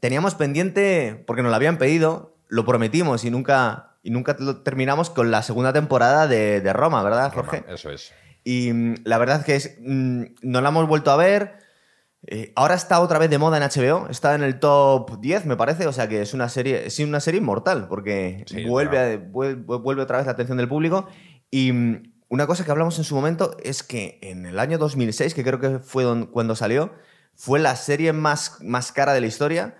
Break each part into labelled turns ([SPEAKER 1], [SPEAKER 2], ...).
[SPEAKER 1] teníamos pendiente, porque nos lo habían pedido, lo prometimos y nunca, y nunca lo terminamos con la segunda temporada de, de Roma, ¿verdad,
[SPEAKER 2] Roma,
[SPEAKER 1] Jorge?
[SPEAKER 2] eso es.
[SPEAKER 1] Y mm, la verdad que es, mm, no la hemos vuelto a ver. Eh, ahora está otra vez de moda en HBO, está en el top 10, me parece, o sea que es una serie, es una serie inmortal, porque
[SPEAKER 2] Sí,
[SPEAKER 1] vuelve,
[SPEAKER 2] claro.
[SPEAKER 1] a- vuel- vuelve otra vez la atención del público. Y mm, una cosa que hablamos en su momento es que en el año 2006, que creo que fue don- cuando salió, fue la serie más, más cara de la historia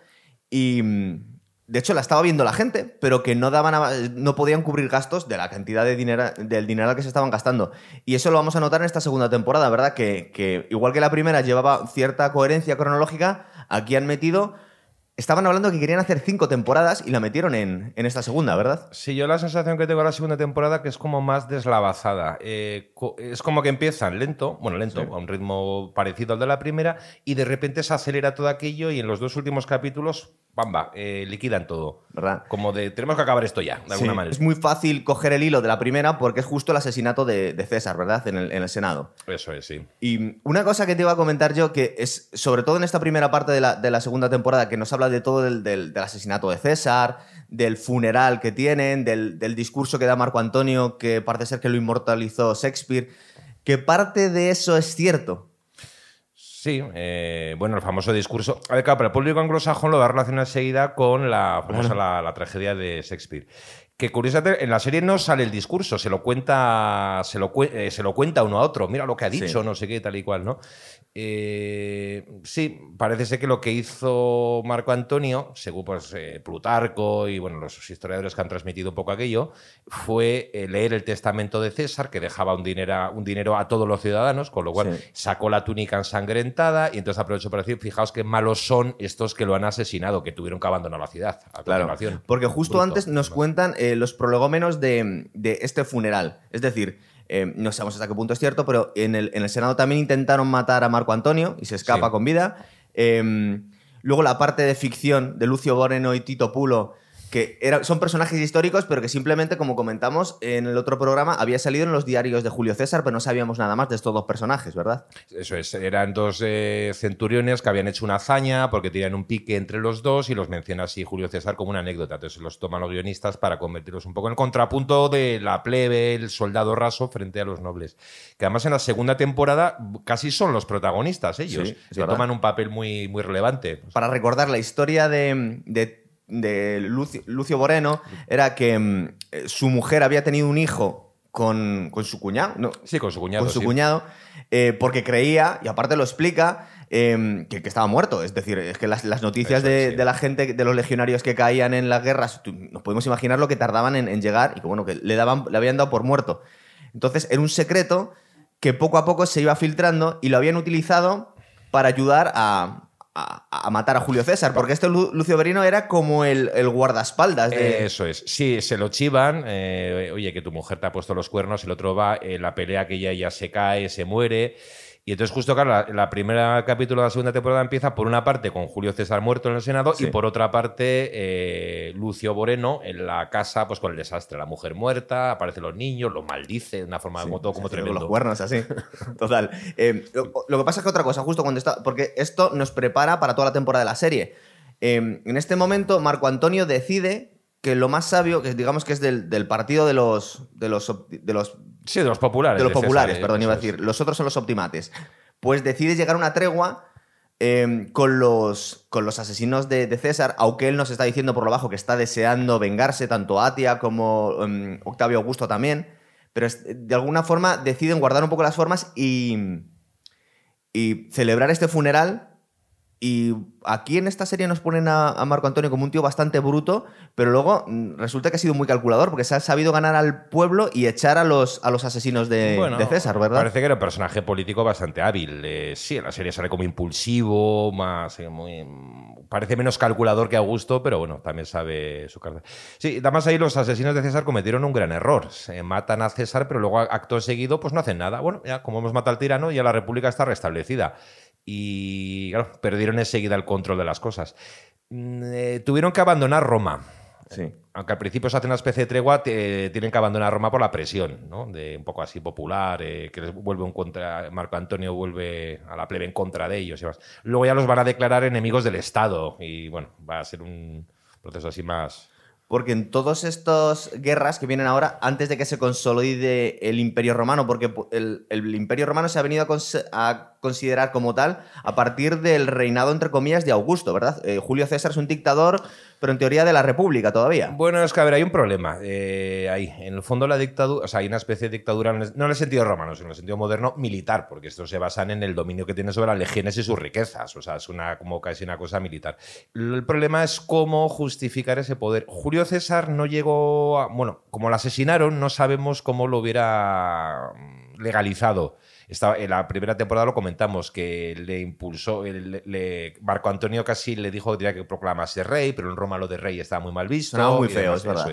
[SPEAKER 1] y mm, de hecho la estaba viendo la gente, pero que no daban a- no podían cubrir gastos de la cantidad de dinero del dinero que se estaban gastando. Y eso lo vamos a notar en esta segunda temporada, ¿verdad? Que, que igual que la primera llevaba cierta coherencia cronológica, aquí han metido estaban hablando que querían hacer cinco temporadas y la metieron en, en esta segunda, ¿verdad?
[SPEAKER 2] Sí, yo la sensación que tengo de la segunda temporada que es como más deslavazada. Eh, es como que empiezan lento, bueno, lento, a un ritmo parecido al de la primera, y de repente se acelera todo aquello y en los dos últimos capítulos, bamba, eh, liquidan todo.
[SPEAKER 1] ¿Verdad?
[SPEAKER 2] Como de, tenemos que acabar esto ya, de alguna manera.
[SPEAKER 1] Es muy fácil coger el hilo de la primera porque es justo el asesinato de, de César, ¿verdad? En el, en el Senado.
[SPEAKER 2] Eso es, sí.
[SPEAKER 1] Y una cosa que te iba a comentar yo, que es sobre todo en esta primera parte de la, de la segunda temporada, que nos habla de todo del, del- del asesinato de César, del funeral que tienen, del, del discurso que da Marco Antonio, que parece ser que lo inmortalizó Shakespeare, que parte de eso es cierto.
[SPEAKER 2] Sí, eh, bueno, el famoso discurso. A ver, claro, pero el público anglosajón lo va a relacionar enseguida con la famosa la, la tragedia de Shakespeare. Que curiosamente en la serie no sale el discurso, se lo cuenta, se lo, eh, se lo cuenta uno a otro. Mira lo que ha dicho,
[SPEAKER 1] Sí.
[SPEAKER 2] no sé qué, tal y cual, ¿no? Eh, sí, parece ser que lo que hizo Marco Antonio, según pues, eh, Plutarco y bueno, los historiadores que han transmitido un poco aquello, fue eh, leer el testamento de César, que dejaba un dinero, un dinero a todos los ciudadanos, con lo cual
[SPEAKER 1] Sí.
[SPEAKER 2] sacó la túnica ensangrentada y entonces aprovechó para decir, fijaos qué malos son estos que lo han asesinado, que tuvieron que abandonar la ciudad. A
[SPEAKER 1] Claro, porque justo
[SPEAKER 2] Bruto,
[SPEAKER 1] antes nos cuentan eh, los prolegómenos de, de este funeral. Es decir, eh, no sabemos hasta qué punto es cierto, pero en el, en el Senado también intentaron matar a Marco Antonio y se escapa
[SPEAKER 2] Sí.
[SPEAKER 1] con vida. Eh, luego la parte de ficción de Lucio Boreno y Tito Pulo, que era- son personajes históricos, pero que simplemente, como comentamos en el otro programa, había salido en los diarios de Julio César, pero no sabíamos nada más de estos dos personajes, ¿verdad?
[SPEAKER 2] Eso es, eran dos eh, centuriones que habían hecho una hazaña porque tenían un pique entre los dos y los menciona así Julio César como una anécdota. Entonces los toman los guionistas para convertirlos un poco en el contrapunto de la plebe, el soldado raso frente a los nobles. Que además en la segunda temporada casi son los protagonistas ellos,
[SPEAKER 1] Sí,
[SPEAKER 2] que
[SPEAKER 1] verdad.
[SPEAKER 2] toman un papel muy, muy relevante.
[SPEAKER 1] para recordar la historia de, de- de Lucio, Lucio Boreno, era que mm, eh, su mujer había tenido un hijo con, con su cuñado, ¿no?
[SPEAKER 2] Sí, con su cuñado.
[SPEAKER 1] con su
[SPEAKER 2] sí.
[SPEAKER 1] cuñado, eh, porque creía, y aparte lo explica, eh, que, que estaba muerto. Es decir, es que las, las noticias de, de la gente, de los legionarios que caían en las guerras, tú- nos podemos imaginar lo que tardaban en, en llegar y que, bueno, que le, daban, le habían dado por muerto. Entonces, era un secreto que poco a poco se iba filtrando y lo habían utilizado para ayudar a, a- a matar a Julio César, porque este Lu- Lucio Berino era como el, el guardaespaldas de...
[SPEAKER 2] Eso es. Sí, se lo chivan. eh, oye, que tu mujer te ha puesto los cuernos, el otro va, eh, la pelea que ella ya se cae, se muere. Y entonces, justo, claro, la, la primera capítulo de la segunda temporada empieza por una parte con Julio César muerto en el Senado
[SPEAKER 1] Sí.
[SPEAKER 2] y por otra parte eh, Lucio Boreno en la casa, pues con el desastre. La mujer muerta, aparecen los niños, lo maldice de una forma
[SPEAKER 1] Sí,
[SPEAKER 2] como todo como
[SPEAKER 1] con
[SPEAKER 2] tremendo.
[SPEAKER 1] los cuernos, así. Total. Eh, lo, lo que pasa es que otra cosa, justo cuando está. Porque esto nos prepara para toda la temporada de la serie. Eh, en este momento, Marco Antonio decide que lo más sabio, que digamos que es del, del partido de los. de los. op- de los,
[SPEAKER 2] Sí, de los populares.
[SPEAKER 1] de los populares,
[SPEAKER 2] eh,
[SPEAKER 1] perdón, iba a decir. Los otros son los optimates. Pues decide llegar a una tregua. eh, con, los, con los asesinos de, de César, aunque él nos está diciendo por lo bajo que está deseando vengarse, tanto Atia como em, Octavio Augusto también, pero es- de alguna forma deciden guardar un poco las formas y, y celebrar este funeral. Y aquí en esta serie nos ponen a, a Marco Antonio como un tío bastante bruto, pero luego mm, resulta que ha sido muy calculador porque se ha sabido ganar al pueblo y echar a los, a los asesinos de,
[SPEAKER 2] Bueno,
[SPEAKER 1] de César, ¿verdad?
[SPEAKER 2] Parece que era un personaje político bastante hábil. Eh, sí, en la serie sale como impulsivo, más eh, muy, parece menos calculador que Augusto, pero bueno, también sabe su carta. Sí, además ahí los asesinos de César cometieron un gran error. Se matan a César, pero luego acto seguido pues no hacen nada. Bueno, ya como hemos matado al tirano, ya la república está restablecida. Y claro, perdieron enseguida el control de las cosas. Mm, eh, tuvieron que abandonar Roma.
[SPEAKER 1] Sí.
[SPEAKER 2] aunque al principio se hace una especie de tregua, tienen que abandonar Roma por la presión, ¿no? De un poco así popular, eh, que les vuelve en contra, Marco Antonio vuelve a la plebe en contra de ellos y demás. Luego ya los van a declarar enemigos del Estado y bueno, va a ser un proceso así más,
[SPEAKER 1] porque en todas estas guerras que vienen ahora, antes de que se consolide el Imperio Romano, porque el, Imperio Romano se ha venido a, considerar como tal a partir del reinado, entre comillas, de Augusto, ¿verdad? Eh, Julio César es un dictador pero en teoría de la República todavía.
[SPEAKER 2] Bueno, es que a ver, hay un problema. Eh, ahí, en el fondo la dictadura, o sea, hay una especie de dictadura, no en el sentido romano, sino en el sentido moderno, militar, porque estos se basan en el dominio que tiene sobre las legiones y sus riquezas. O sea, es una, como casi una cosa militar. El problema es cómo justificar ese poder. Julio César no llegó a, bueno, como lo asesinaron, no sabemos cómo lo hubiera legalizado en la primera temporada lo comentamos, que le impulsó, le, Marco Antonio casi le dijo que tenía que proclamarse rey, pero en Roma lo de rey estaba muy mal visto.
[SPEAKER 1] Estaba muy feo, es verdad.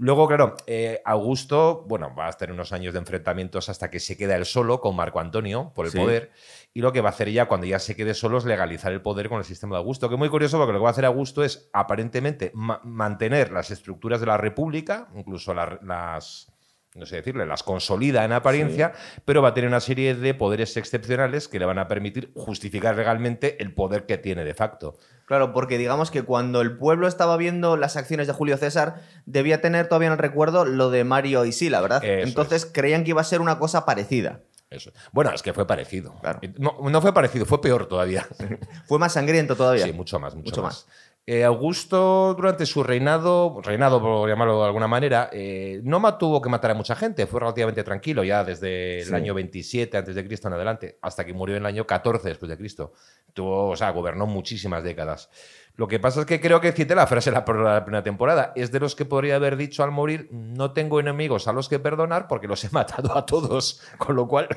[SPEAKER 2] Luego, claro, eh, Augusto, bueno, va a tener unos años de enfrentamientos hasta que se queda él solo con Marco Antonio por el poder. Y lo que va a hacer ella cuando ya se quede solo es legalizar el poder con el sistema de Augusto. Que es muy curioso porque lo que va a hacer Augusto es aparentemente mantener las estructuras de la República, incluso las no sé decirle, las consolida en apariencia, pero va a tener una serie de poderes excepcionales que le van a permitir justificar legalmente el poder que tiene de facto.
[SPEAKER 1] Claro, porque digamos que cuando el pueblo estaba viendo las acciones de Julio César, debía tener todavía en el recuerdo lo de Mario y Sila, ¿verdad? Entonces creían que iba a ser una cosa parecida.
[SPEAKER 2] Eso. Bueno, es que fue parecido. No, fue parecido, fue peor todavía.
[SPEAKER 1] fue más sangriento todavía.
[SPEAKER 2] Sí, mucho más, mucho, más. Eh, Augusto, durante su reinado, reinado por llamarlo de alguna manera, eh, no tuvo que matar a mucha gente, fue relativamente tranquilo ya desde el año 27 antes de Cristo en adelante, hasta que murió en el año 14 después de Cristo. Tuvo, o sea, gobernó muchísimas décadas. Lo que pasa es que creo que cité la frase la, la primera temporada. Es de los que podría haber dicho al morir, no tengo enemigos a los que perdonar porque los he matado a todos. Con lo cual...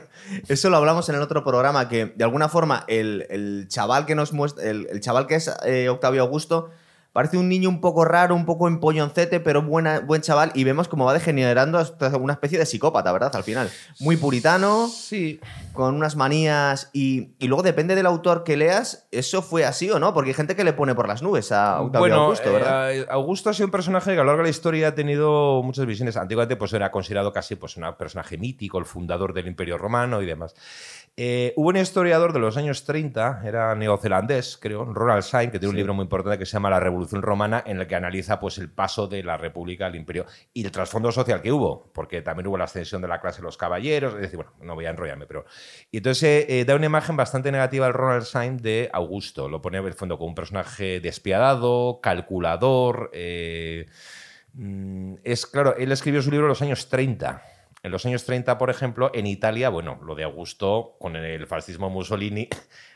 [SPEAKER 1] Eso lo hablamos en el otro programa, que de alguna forma el, chaval que nos muestra, el, chaval que es eh, Octavio Augusto, Parece un niño un poco raro, un poco empolloncete, pero buena, buen chaval. Y vemos cómo va degenerando hasta una especie de psicópata, ¿verdad? Al final. Muy puritano.
[SPEAKER 2] Sí.
[SPEAKER 1] Con unas manías. Y, luego depende del autor que leas, eso fue así o no. Porque hay gente que le pone por las nubes a Octavio Augusto, ¿verdad?
[SPEAKER 2] Eh, Augusto ha sido un personaje que a lo largo de la historia ha tenido muchas visiones. Antiguamente, pues era considerado casi pues, un personaje mítico, el fundador del Imperio Romano y demás. Eh, hubo un historiador de los años 30, era neozelandés, creo, Ronald Syme, que tiene un libro muy importante que se llama La Revolución Romana, en el que analiza pues, el paso de la República al Imperio y el trasfondo social que hubo, porque también hubo la ascensión de la clase de los caballeros, es decir, bueno, no voy a enrollarme, pero... Y entonces eh, eh, da una imagen bastante negativa al Ronald Syme de Augusto, lo pone en el fondo como un personaje despiadado, calculador... Mm, es claro, él escribió su libro en los años 30 en los años 30, por ejemplo, en Italia, bueno, lo de Augusto con el fascismo Mussolini,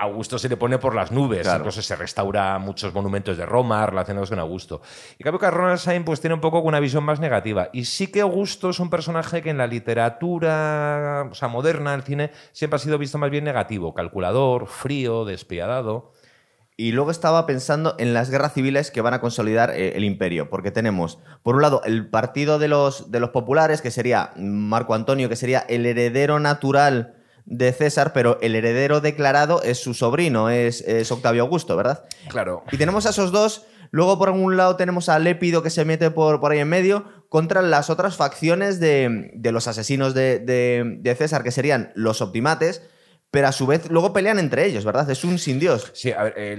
[SPEAKER 2] Augusto se le pone por las nubes, incluso se restaura muchos monumentos de Roma relacionados con Augusto. Y creo que Ronald Syme pues, tiene un poco una visión más negativa. Y sí que Augusto es un personaje que en la literatura o sea, moderna, el cine, siempre ha sido visto más bien negativo, calculador, frío, despiadado.
[SPEAKER 1] Y luego estaba pensando en las guerras civiles que van a consolidar eh, el imperio, porque tenemos, por un lado, el partido de los, de los populares, que sería Marco Antonio, que sería el heredero natural de César, pero el heredero declarado es su sobrino, es, Octavio Augusto, ¿verdad?
[SPEAKER 2] Claro.
[SPEAKER 1] Y tenemos a esos dos. Luego, por un lado, tenemos a Lépido que se mete por, por ahí en medio contra las otras facciones de, los asesinos de, de César, que serían los optimates pero a su vez luego pelean entre ellos, ¿verdad? Es un sin Dios.
[SPEAKER 2] Sí, a ver,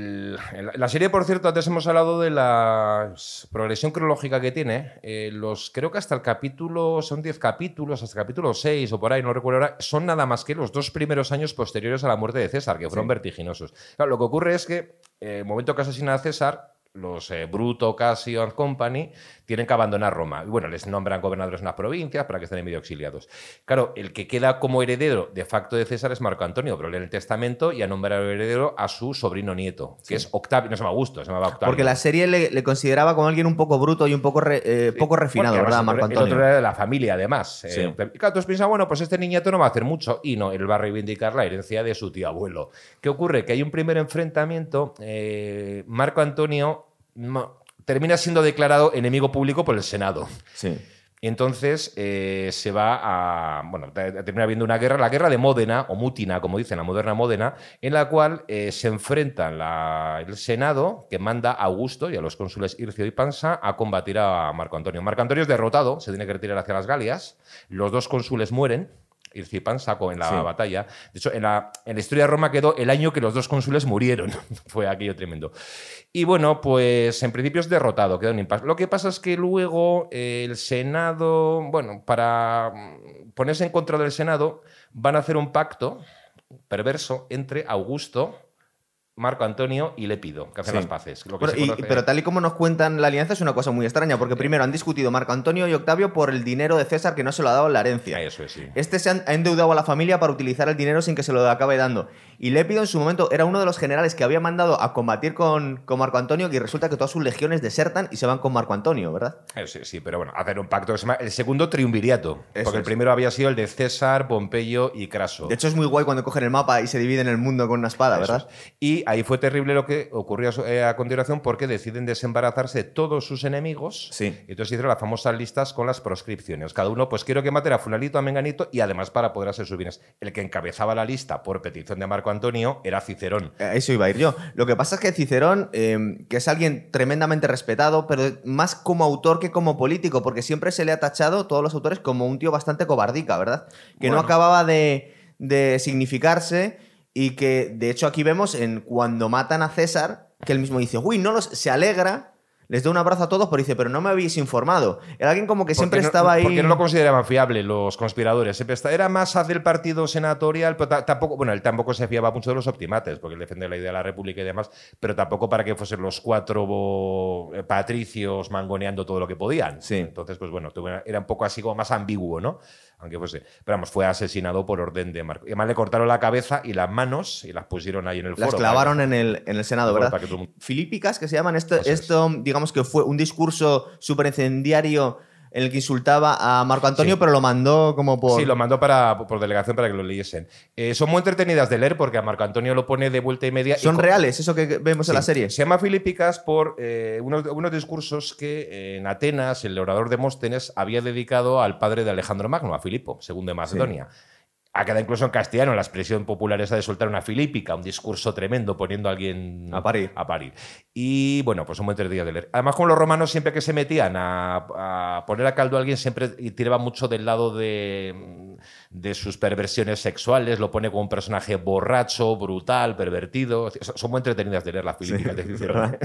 [SPEAKER 2] la serie, por cierto, antes hemos hablado de la progresión cronológica que tiene. Eh, los, creo que hasta el capítulo, son 10 capítulos, hasta el capítulo 6 o por ahí, no recuerdo ahora, son nada más que los dos primeros años posteriores a la muerte de César, que fueron vertiginosos. Claro, lo que ocurre es que en eh, el momento que asesina a César, los eh, Bruto, Casio and Company, tienen que abandonar Roma. Y bueno, les nombran gobernadores en las provincias para que estén medio exiliados. Claro, el que queda como heredero de facto de César es Marco Antonio, pero lee el testamento y ha nombrado heredero a su sobrino nieto, que es Octavio, no se llama Augusto, se llama Octavio.
[SPEAKER 1] Porque la serie le, consideraba como alguien un poco bruto y un poco, eh, poco refinado, ¿verdad, Marco Antonio? El
[SPEAKER 2] otro era de la familia, además. Eh, y claro, tú piensas, bueno, pues este niñato no va a hacer mucho. Y no, él va a reivindicar la herencia de su tío abuelo. ¿Qué ocurre? Que hay un primer enfrentamiento. Marco Antonio termina siendo declarado enemigo público por el Senado.
[SPEAKER 1] Sí.
[SPEAKER 2] entonces eh, se va a. Bueno, termina habiendo una guerra, la guerra de Módena, o Mutina, como dicen, la moderna Módena, en la cual eh, se enfrentan el Senado, que manda a Augusto y a los cónsules Ircio y Pansa a combatir a Marco Antonio. Marco Antonio es derrotado, se tiene que retirar hacia las Galias, los dos cónsules mueren. Ircipan sacó en la batalla. De hecho, en la, en la, historia de Roma quedó el año que los dos cónsules murieron. Fue aquello tremendo. Y bueno, pues en principio es derrotado, quedó en impasse. Lo que pasa es que luego eh, el Senado, bueno, para mm, ponerse en contra del Senado, van a hacer un pacto perverso entre Augusto, Marco Antonio y Lépido, que hacen las paces.
[SPEAKER 1] Pero tal y como nos cuentan la alianza es una cosa muy extraña, porque primero han discutido Marco Antonio y Octavio por el dinero de César que no se lo ha dado en la herencia.
[SPEAKER 2] Eso es, sí.
[SPEAKER 1] Este se ha endeudado a la familia para utilizar el dinero sin que se lo acabe dando. Y Lépido en su momento era uno de los generales que había mandado a combatir con, con Marco Antonio y resulta que todas sus legiones desertan y se van con Marco Antonio, ¿verdad?
[SPEAKER 2] Eh, sí, sí, pero bueno, hacer un pacto que se llama el segundo triunvirato, porque el primero había sido el de César, Pompeyo y Craso.
[SPEAKER 1] De hecho es muy guay cuando cogen el mapa y se dividen el mundo con una espada, ¿verdad?
[SPEAKER 2] Y ahí fue terrible lo que ocurrió eh, a continuación porque deciden desembarazarse de todos sus enemigos.
[SPEAKER 1] Sí.
[SPEAKER 2] Y entonces hicieron las famosas listas con las proscripciones. Cada uno, pues quiero que maten a fulanito, a menganito y además para poder hacer sus bienes. El que encabezaba la lista por petición de Marco Antonio era Cicerón.
[SPEAKER 1] A eso iba a ir yo. Lo que pasa es que Cicerón, em, que es alguien tremendamente respetado, pero más como autor que como político, porque siempre se le ha tachado, todos los autores, como un tío bastante cobardica, ¿verdad? Que no acababa de, de significarse y que, de hecho, aquí vemos en cuando matan a César, que él mismo dice, uy, no los, se alegra les da un abrazo a todos, pero dice, pero no me habéis informado. Era alguien como que siempre estaba ahí.
[SPEAKER 2] Porque no lo consideraban fiable los conspiradores. Era más del partido senatorial, pero tampoco, bueno, él tampoco se fiaba mucho de los optimates, porque él defendía la idea de la república y demás, pero tampoco para que fuesen los cuatro eh, patricios mangoneando todo lo que podían.
[SPEAKER 1] Sí.
[SPEAKER 2] Entonces, pues bueno, era un poco así como más ambiguo, ¿no? Aunque fuese. Pero vamos, fue asesinado por orden de Marco. Y además le cortaron la cabeza y las manos y las pusieron ahí en el foro.
[SPEAKER 1] Las clavaron en, el, en el Senado, ¿verdad? Filípicas, que se llaman esto, esto, digamos que fue un discurso súper incendiario en el que insultaba a Marco Antonio, pero lo mandó como por.
[SPEAKER 2] Sí, lo mandó para, por delegación para que lo leyesen. Eh, son muy entretenidas de leer porque a Marco Antonio lo pone de vuelta y media.
[SPEAKER 1] Son reales, eso que vemos en la serie.
[SPEAKER 2] Se llama Filipicas por eh, unos, unos, discursos que en Atenas el orador Demóstenes había dedicado al padre de Alejandro Magno, a Filipo, segundo de Macedonia ha quedado incluso en castellano la expresión popular esa de soltar una filípica, un discurso tremendo poniendo a alguien
[SPEAKER 1] a parir.
[SPEAKER 2] A parir. Y bueno, pues un buen días de leer. Además, como los romanos siempre que se metían a, poner a caldo a alguien, siempre tiraban mucho del lado de, de, sus perversiones sexuales, lo pone como un personaje borracho, brutal, pervertido. Son muy entretenidas de leer las filípicas.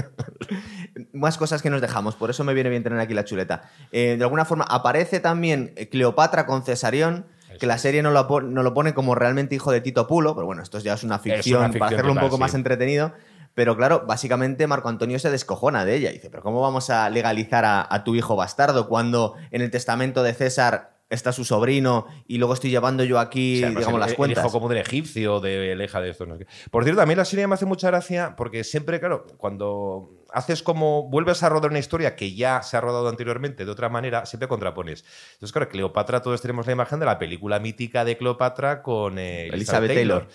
[SPEAKER 1] Más cosas que nos dejamos, por eso me viene bien tener aquí la chuleta. Eh, de alguna forma aparece también Cleopatra con Cesarión que la serie no lo, no lo, pone como realmente hijo de Tito Pulo, pero bueno, esto ya es una ficción, para hacerlo un poco más entretenido. Pero claro, básicamente Marco Antonio se descojona de ella. Dice, pero ¿cómo vamos a legalizar a, tu hijo bastardo cuando en el testamento de César está su sobrino y luego estoy llevando yo aquí, digamos, las cuentas.
[SPEAKER 2] El hijo como del egipcio, de leja de esto. Por cierto, a mí la serie me hace mucha gracia porque siempre, claro, cuando haces como vuelves a rodar una historia que ya se ha rodado anteriormente de otra manera, siempre contrapones. Entonces, claro, Cleopatra, todos tenemos la imagen de la película mítica de Cleopatra con eh, Elizabeth, Taylor.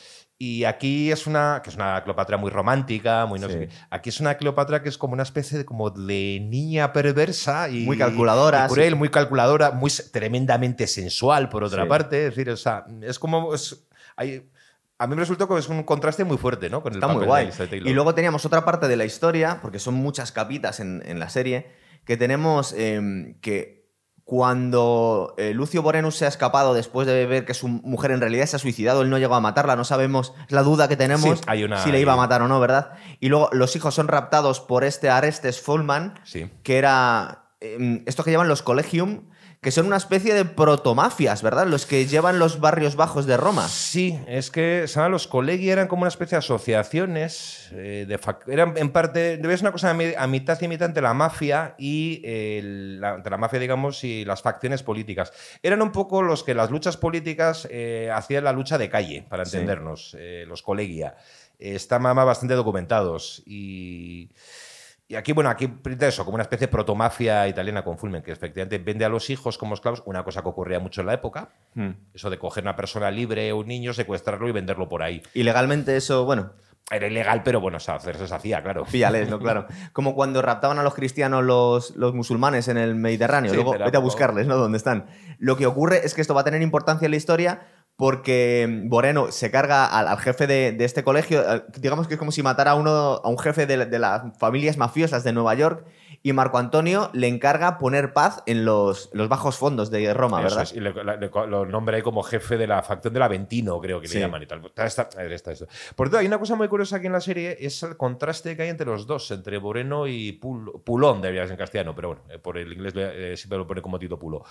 [SPEAKER 2] Y aquí es una, que es una Cleopatra muy romántica, muy no sé qué. Aquí es una Cleopatra que es como una especie de, como de niña perversa y
[SPEAKER 1] muy calculadora,
[SPEAKER 2] cruel, muy calculadora, muy tremendamente sensual por otra parte. Es decir, o sea, es como es, hay, a mí me resultó que es un contraste muy fuerte, ¿no?
[SPEAKER 1] Con el Está muy guay. y luego teníamos otra parte de la historia, porque son muchas capitas en, la serie, que tenemos em, que cuando eh, Lucio Borenus se ha escapado después de ver que su mujer en realidad se ha suicidado, él no llegó a matarla, no sabemos la duda que tenemos si le iba a matar o no, ¿verdad? Y luego los hijos son raptados por este Arestes Fullman, que era em, esto que llaman los Collegium, que son una especie de protomafias, ¿verdad? Los que llevan los barrios bajos de Roma.
[SPEAKER 2] Sí, es que ¿sabes? los colegi eran como una especie de asociaciones, eh, de eran en parte, debes una cosa a mitad y mitad entre la mafia y la, entre la mafia, digamos, y las facciones políticas. Eran un poco los que las luchas políticas eh, hacían la lucha de calle, para entendernos, eh, los colegia. Están bastante documentados y... Y aquí, bueno, aquí eso, como una especie de protomafia italiana con Fulmen, que efectivamente vende a los hijos como esclavos, una cosa que ocurría mucho en la época, hmm. eso de coger una persona libre, un niño, secuestrarlo y venderlo por ahí.
[SPEAKER 1] Y legalmente eso, bueno...
[SPEAKER 2] era ilegal, pero bueno, o sea, hacerse se hacía, claro.
[SPEAKER 1] Píllales, ¿no? Claro. Como cuando raptaban a los cristianos los, los musulmanes en el Mediterráneo.
[SPEAKER 2] Sí,
[SPEAKER 1] Luego vete a buscarles, ¿no? ¿Dónde están? Lo que ocurre es que esto va a tener importancia en la historia porque Moreno se carga al, al jefe de, de este colegio. Digamos que es como si matara a, uno, a un jefe de, de las familias mafiosas de Nueva York. Y Marco Antonio le encarga poner paz en los, los bajos fondos de Roma,
[SPEAKER 2] Eso
[SPEAKER 1] ¿verdad?
[SPEAKER 2] es, y le- le- le- lo nombra ahí como jefe de la facción del Aventino, creo que
[SPEAKER 1] Sí.
[SPEAKER 2] le llaman y tal. Está- está- está esto. Por cierto, hay una cosa muy curiosa aquí en la serie, es el contraste que hay entre los dos, entre Moreno y Pul- Pulón, debería ser en castellano, pero bueno, eh, por el inglés eh, siempre lo pone como Tito Pulo.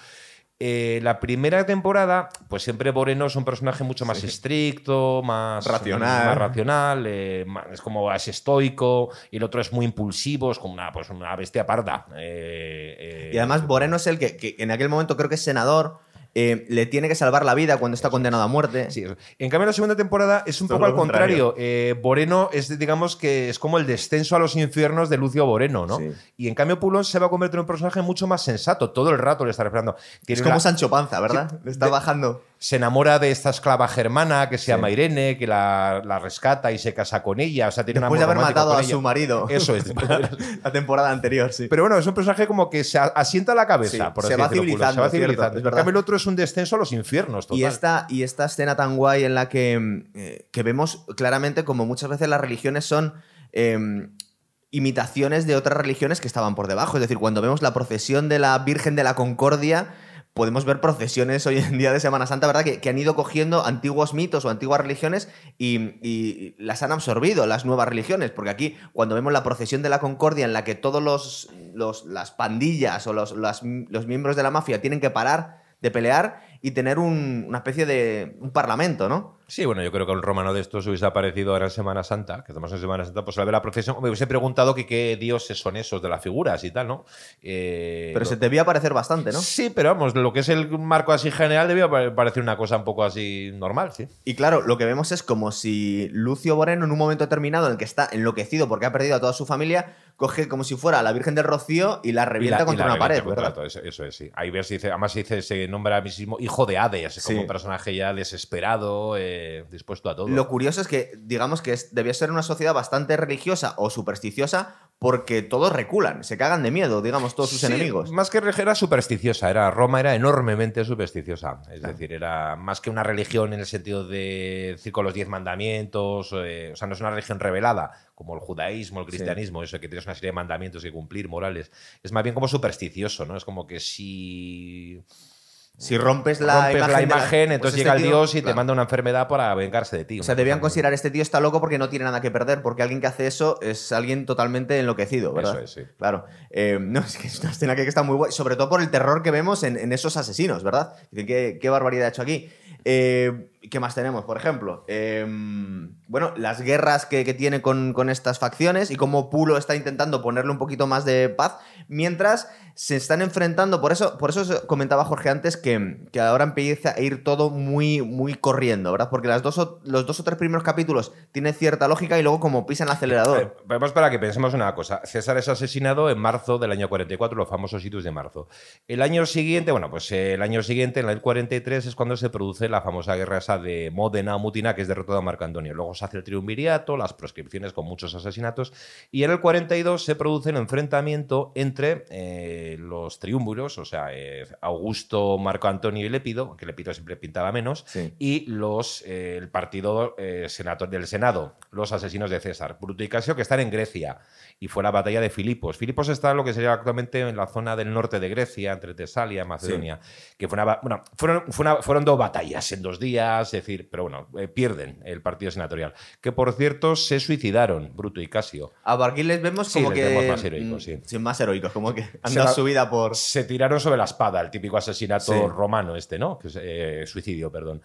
[SPEAKER 2] Eh, la primera temporada, pues siempre Moreno es un personaje mucho más estricto, más
[SPEAKER 1] Racional.
[SPEAKER 2] más racional, eh, es como más estoico, y el otro es muy impulsivo, es como una, pues una bestia parda. eh,
[SPEAKER 1] Y además Moreno es el que, que en aquel momento creo que es senador, eh, le tiene que salvar la vida cuando está condenado a muerte.
[SPEAKER 2] Sí. En cambio, la segunda temporada es un
[SPEAKER 1] Todo
[SPEAKER 2] poco al
[SPEAKER 1] contrario.
[SPEAKER 2] contrario. Eh, Boreno es, digamos, que es como el descenso a los infiernos de Lucio Boreno, ¿no?
[SPEAKER 1] Sí.
[SPEAKER 2] Y en cambio, Pulón se va a convertir en un personaje mucho más sensato. Todo el rato le está reflejando.
[SPEAKER 1] Es como Sancho Panza, ¿verdad?
[SPEAKER 2] Sí,
[SPEAKER 1] Le está
[SPEAKER 2] de-
[SPEAKER 1] bajando.
[SPEAKER 2] Se enamora de esta esclava germana que se
[SPEAKER 1] Sí.
[SPEAKER 2] llama Irene, que la, la rescata y se casa con ella. O sea, tiene
[SPEAKER 1] Después de haber matado a
[SPEAKER 2] ella.
[SPEAKER 1] su marido.
[SPEAKER 2] Eso es.
[SPEAKER 1] la temporada anterior, sí.
[SPEAKER 2] Pero bueno, es un personaje como que se a- asienta la cabeza,
[SPEAKER 1] Sí,
[SPEAKER 2] por
[SPEAKER 1] se
[SPEAKER 2] así
[SPEAKER 1] va civilizando,
[SPEAKER 2] Se va
[SPEAKER 1] cierto,
[SPEAKER 2] civilizando.
[SPEAKER 1] es verdad.
[SPEAKER 2] el otro es un descenso a los infiernos, total.
[SPEAKER 1] Y esta, y esta escena tan guay en la que, eh, que vemos claramente como muchas veces las religiones son eh, imitaciones de otras religiones que estaban por debajo. Es decir, cuando vemos la procesión de la Virgen de la Concordia, podemos ver procesiones hoy en día de Semana Santa, ¿verdad? Que, que han ido cogiendo antiguos mitos o antiguas religiones y, y las han absorbido, las nuevas religiones. Porque aquí, cuando vemos la procesión de la Concordia en la que todos los, los- las pandillas o los, las- los miembros de la mafia tienen que parar de pelear y tener un- una especie de un parlamento, ¿no?
[SPEAKER 2] Sí, bueno, yo creo que un romano de estos hubiese aparecido ahora en Semana Santa, que estamos en Semana Santa, pues al ver la procesión, me hubiese preguntado que qué dioses son esos de las figuras y tal, ¿no? Eh,
[SPEAKER 1] Pero
[SPEAKER 2] lo-
[SPEAKER 1] se debía parecer bastante, ¿no?
[SPEAKER 2] Sí, pero vamos, lo que es el marco así general debía pare- parecer una cosa un poco así normal, sí.
[SPEAKER 1] Y claro, lo que vemos es como si Lucio Moreno, en un momento determinado en el que está enloquecido porque ha perdido a toda su familia, coge como si fuera a la Virgen del Rocío y la revienta
[SPEAKER 2] Y la- y
[SPEAKER 1] contra
[SPEAKER 2] la
[SPEAKER 1] una pared,
[SPEAKER 2] Eso, eso es, sí. Ahí ves, dice, además dice, se nombra a mismo hijo de Hades,
[SPEAKER 1] Sí.
[SPEAKER 2] como un personaje ya desesperado, eh, dispuesto a todo.
[SPEAKER 1] Lo curioso es que, digamos que es- debía ser una sociedad bastante religiosa o supersticiosa porque todos reculan, se cagan de miedo, digamos, todos sus
[SPEAKER 2] Sí,
[SPEAKER 1] enemigos.
[SPEAKER 2] Más que era supersticiosa. Era, Roma era enormemente supersticiosa. Es decir, era más que una religión en el sentido de decir con los diez mandamientos. eh, o sea, no es una religión revelada, como el judaísmo, el cristianismo, eso que tienes una serie de mandamientos que cumplir, morales. Es más bien como supersticioso, ¿no? Es como que si
[SPEAKER 1] Si rompes la
[SPEAKER 2] rompes
[SPEAKER 1] imagen,
[SPEAKER 2] la imagen,
[SPEAKER 1] pues
[SPEAKER 2] entonces
[SPEAKER 1] este
[SPEAKER 2] llega el
[SPEAKER 1] tío-
[SPEAKER 2] dios y te manda una enfermedad para vengarse de ti.
[SPEAKER 1] O sea, debían considerar este tío está loco porque no tiene nada que perder, porque alguien que hace eso es alguien totalmente enloquecido, ¿verdad?
[SPEAKER 2] Eso es, sí.
[SPEAKER 1] Claro. Eh, no, es que es una escena que está muy guay, sobre todo por el terror que vemos en, en esos asesinos, ¿verdad? Dicen, ¿qué, qué barbaridad ha hecho aquí? Eh, ¿Qué más tenemos, por ejemplo? Eh, bueno, las guerras que, tiene con, estas facciones y cómo Pulo está intentando ponerle un poquito más de paz, mientras se están enfrentando, por eso, por eso comentaba Jorge antes que, ahora empieza a ir todo muy, muy corriendo, ¿verdad? Porque las dos o- los dos o tres primeros capítulos tienen cierta lógica y luego como pisan el acelerador.
[SPEAKER 2] Eh, Vamos para que pensemos una cosa. César es asesinado en marzo del año 44, los famosos hitos de marzo. El año siguiente, bueno, pues el año siguiente, en el 43, es cuando se produce la famosa guerra de Módena o Mutina, que es derrotado a Marco Antonio. Luego se hace el triunvirato, las proscripciones con muchos asesinatos, y en el 42 se produce el enfrentamiento entre eh, los triúmviros, o sea, eh, Augusto, Marco Antonio y Lépido, que Lépido siempre pintaba menos,
[SPEAKER 1] Sí.
[SPEAKER 2] y los eh, el partido senato- del Senado, los asesinos de César, Bruto y Casio, que están en Grecia. Y fue la batalla de Filipos. Filipos está en lo que sería actualmente en la zona del norte de Grecia, entre Tesalia y Macedonia. Que fue una, bueno, fueron, fue una- fueron dos batallas en dos días, es decir, pero bueno, eh, pierden el partido senatorial. Que por cierto se suicidaron, Bruto y Casio.
[SPEAKER 1] A Barguil les vemos
[SPEAKER 2] Sí,
[SPEAKER 1] como
[SPEAKER 2] les
[SPEAKER 1] que.
[SPEAKER 2] vemos más heroicos,
[SPEAKER 1] mm,
[SPEAKER 2] sí.
[SPEAKER 1] más heroicos, como que han dado su vida por.
[SPEAKER 2] Se tiraron sobre la espada, el típico asesinato
[SPEAKER 1] Sí.
[SPEAKER 2] romano este, ¿no? Que es, eh, suicidio, perdón.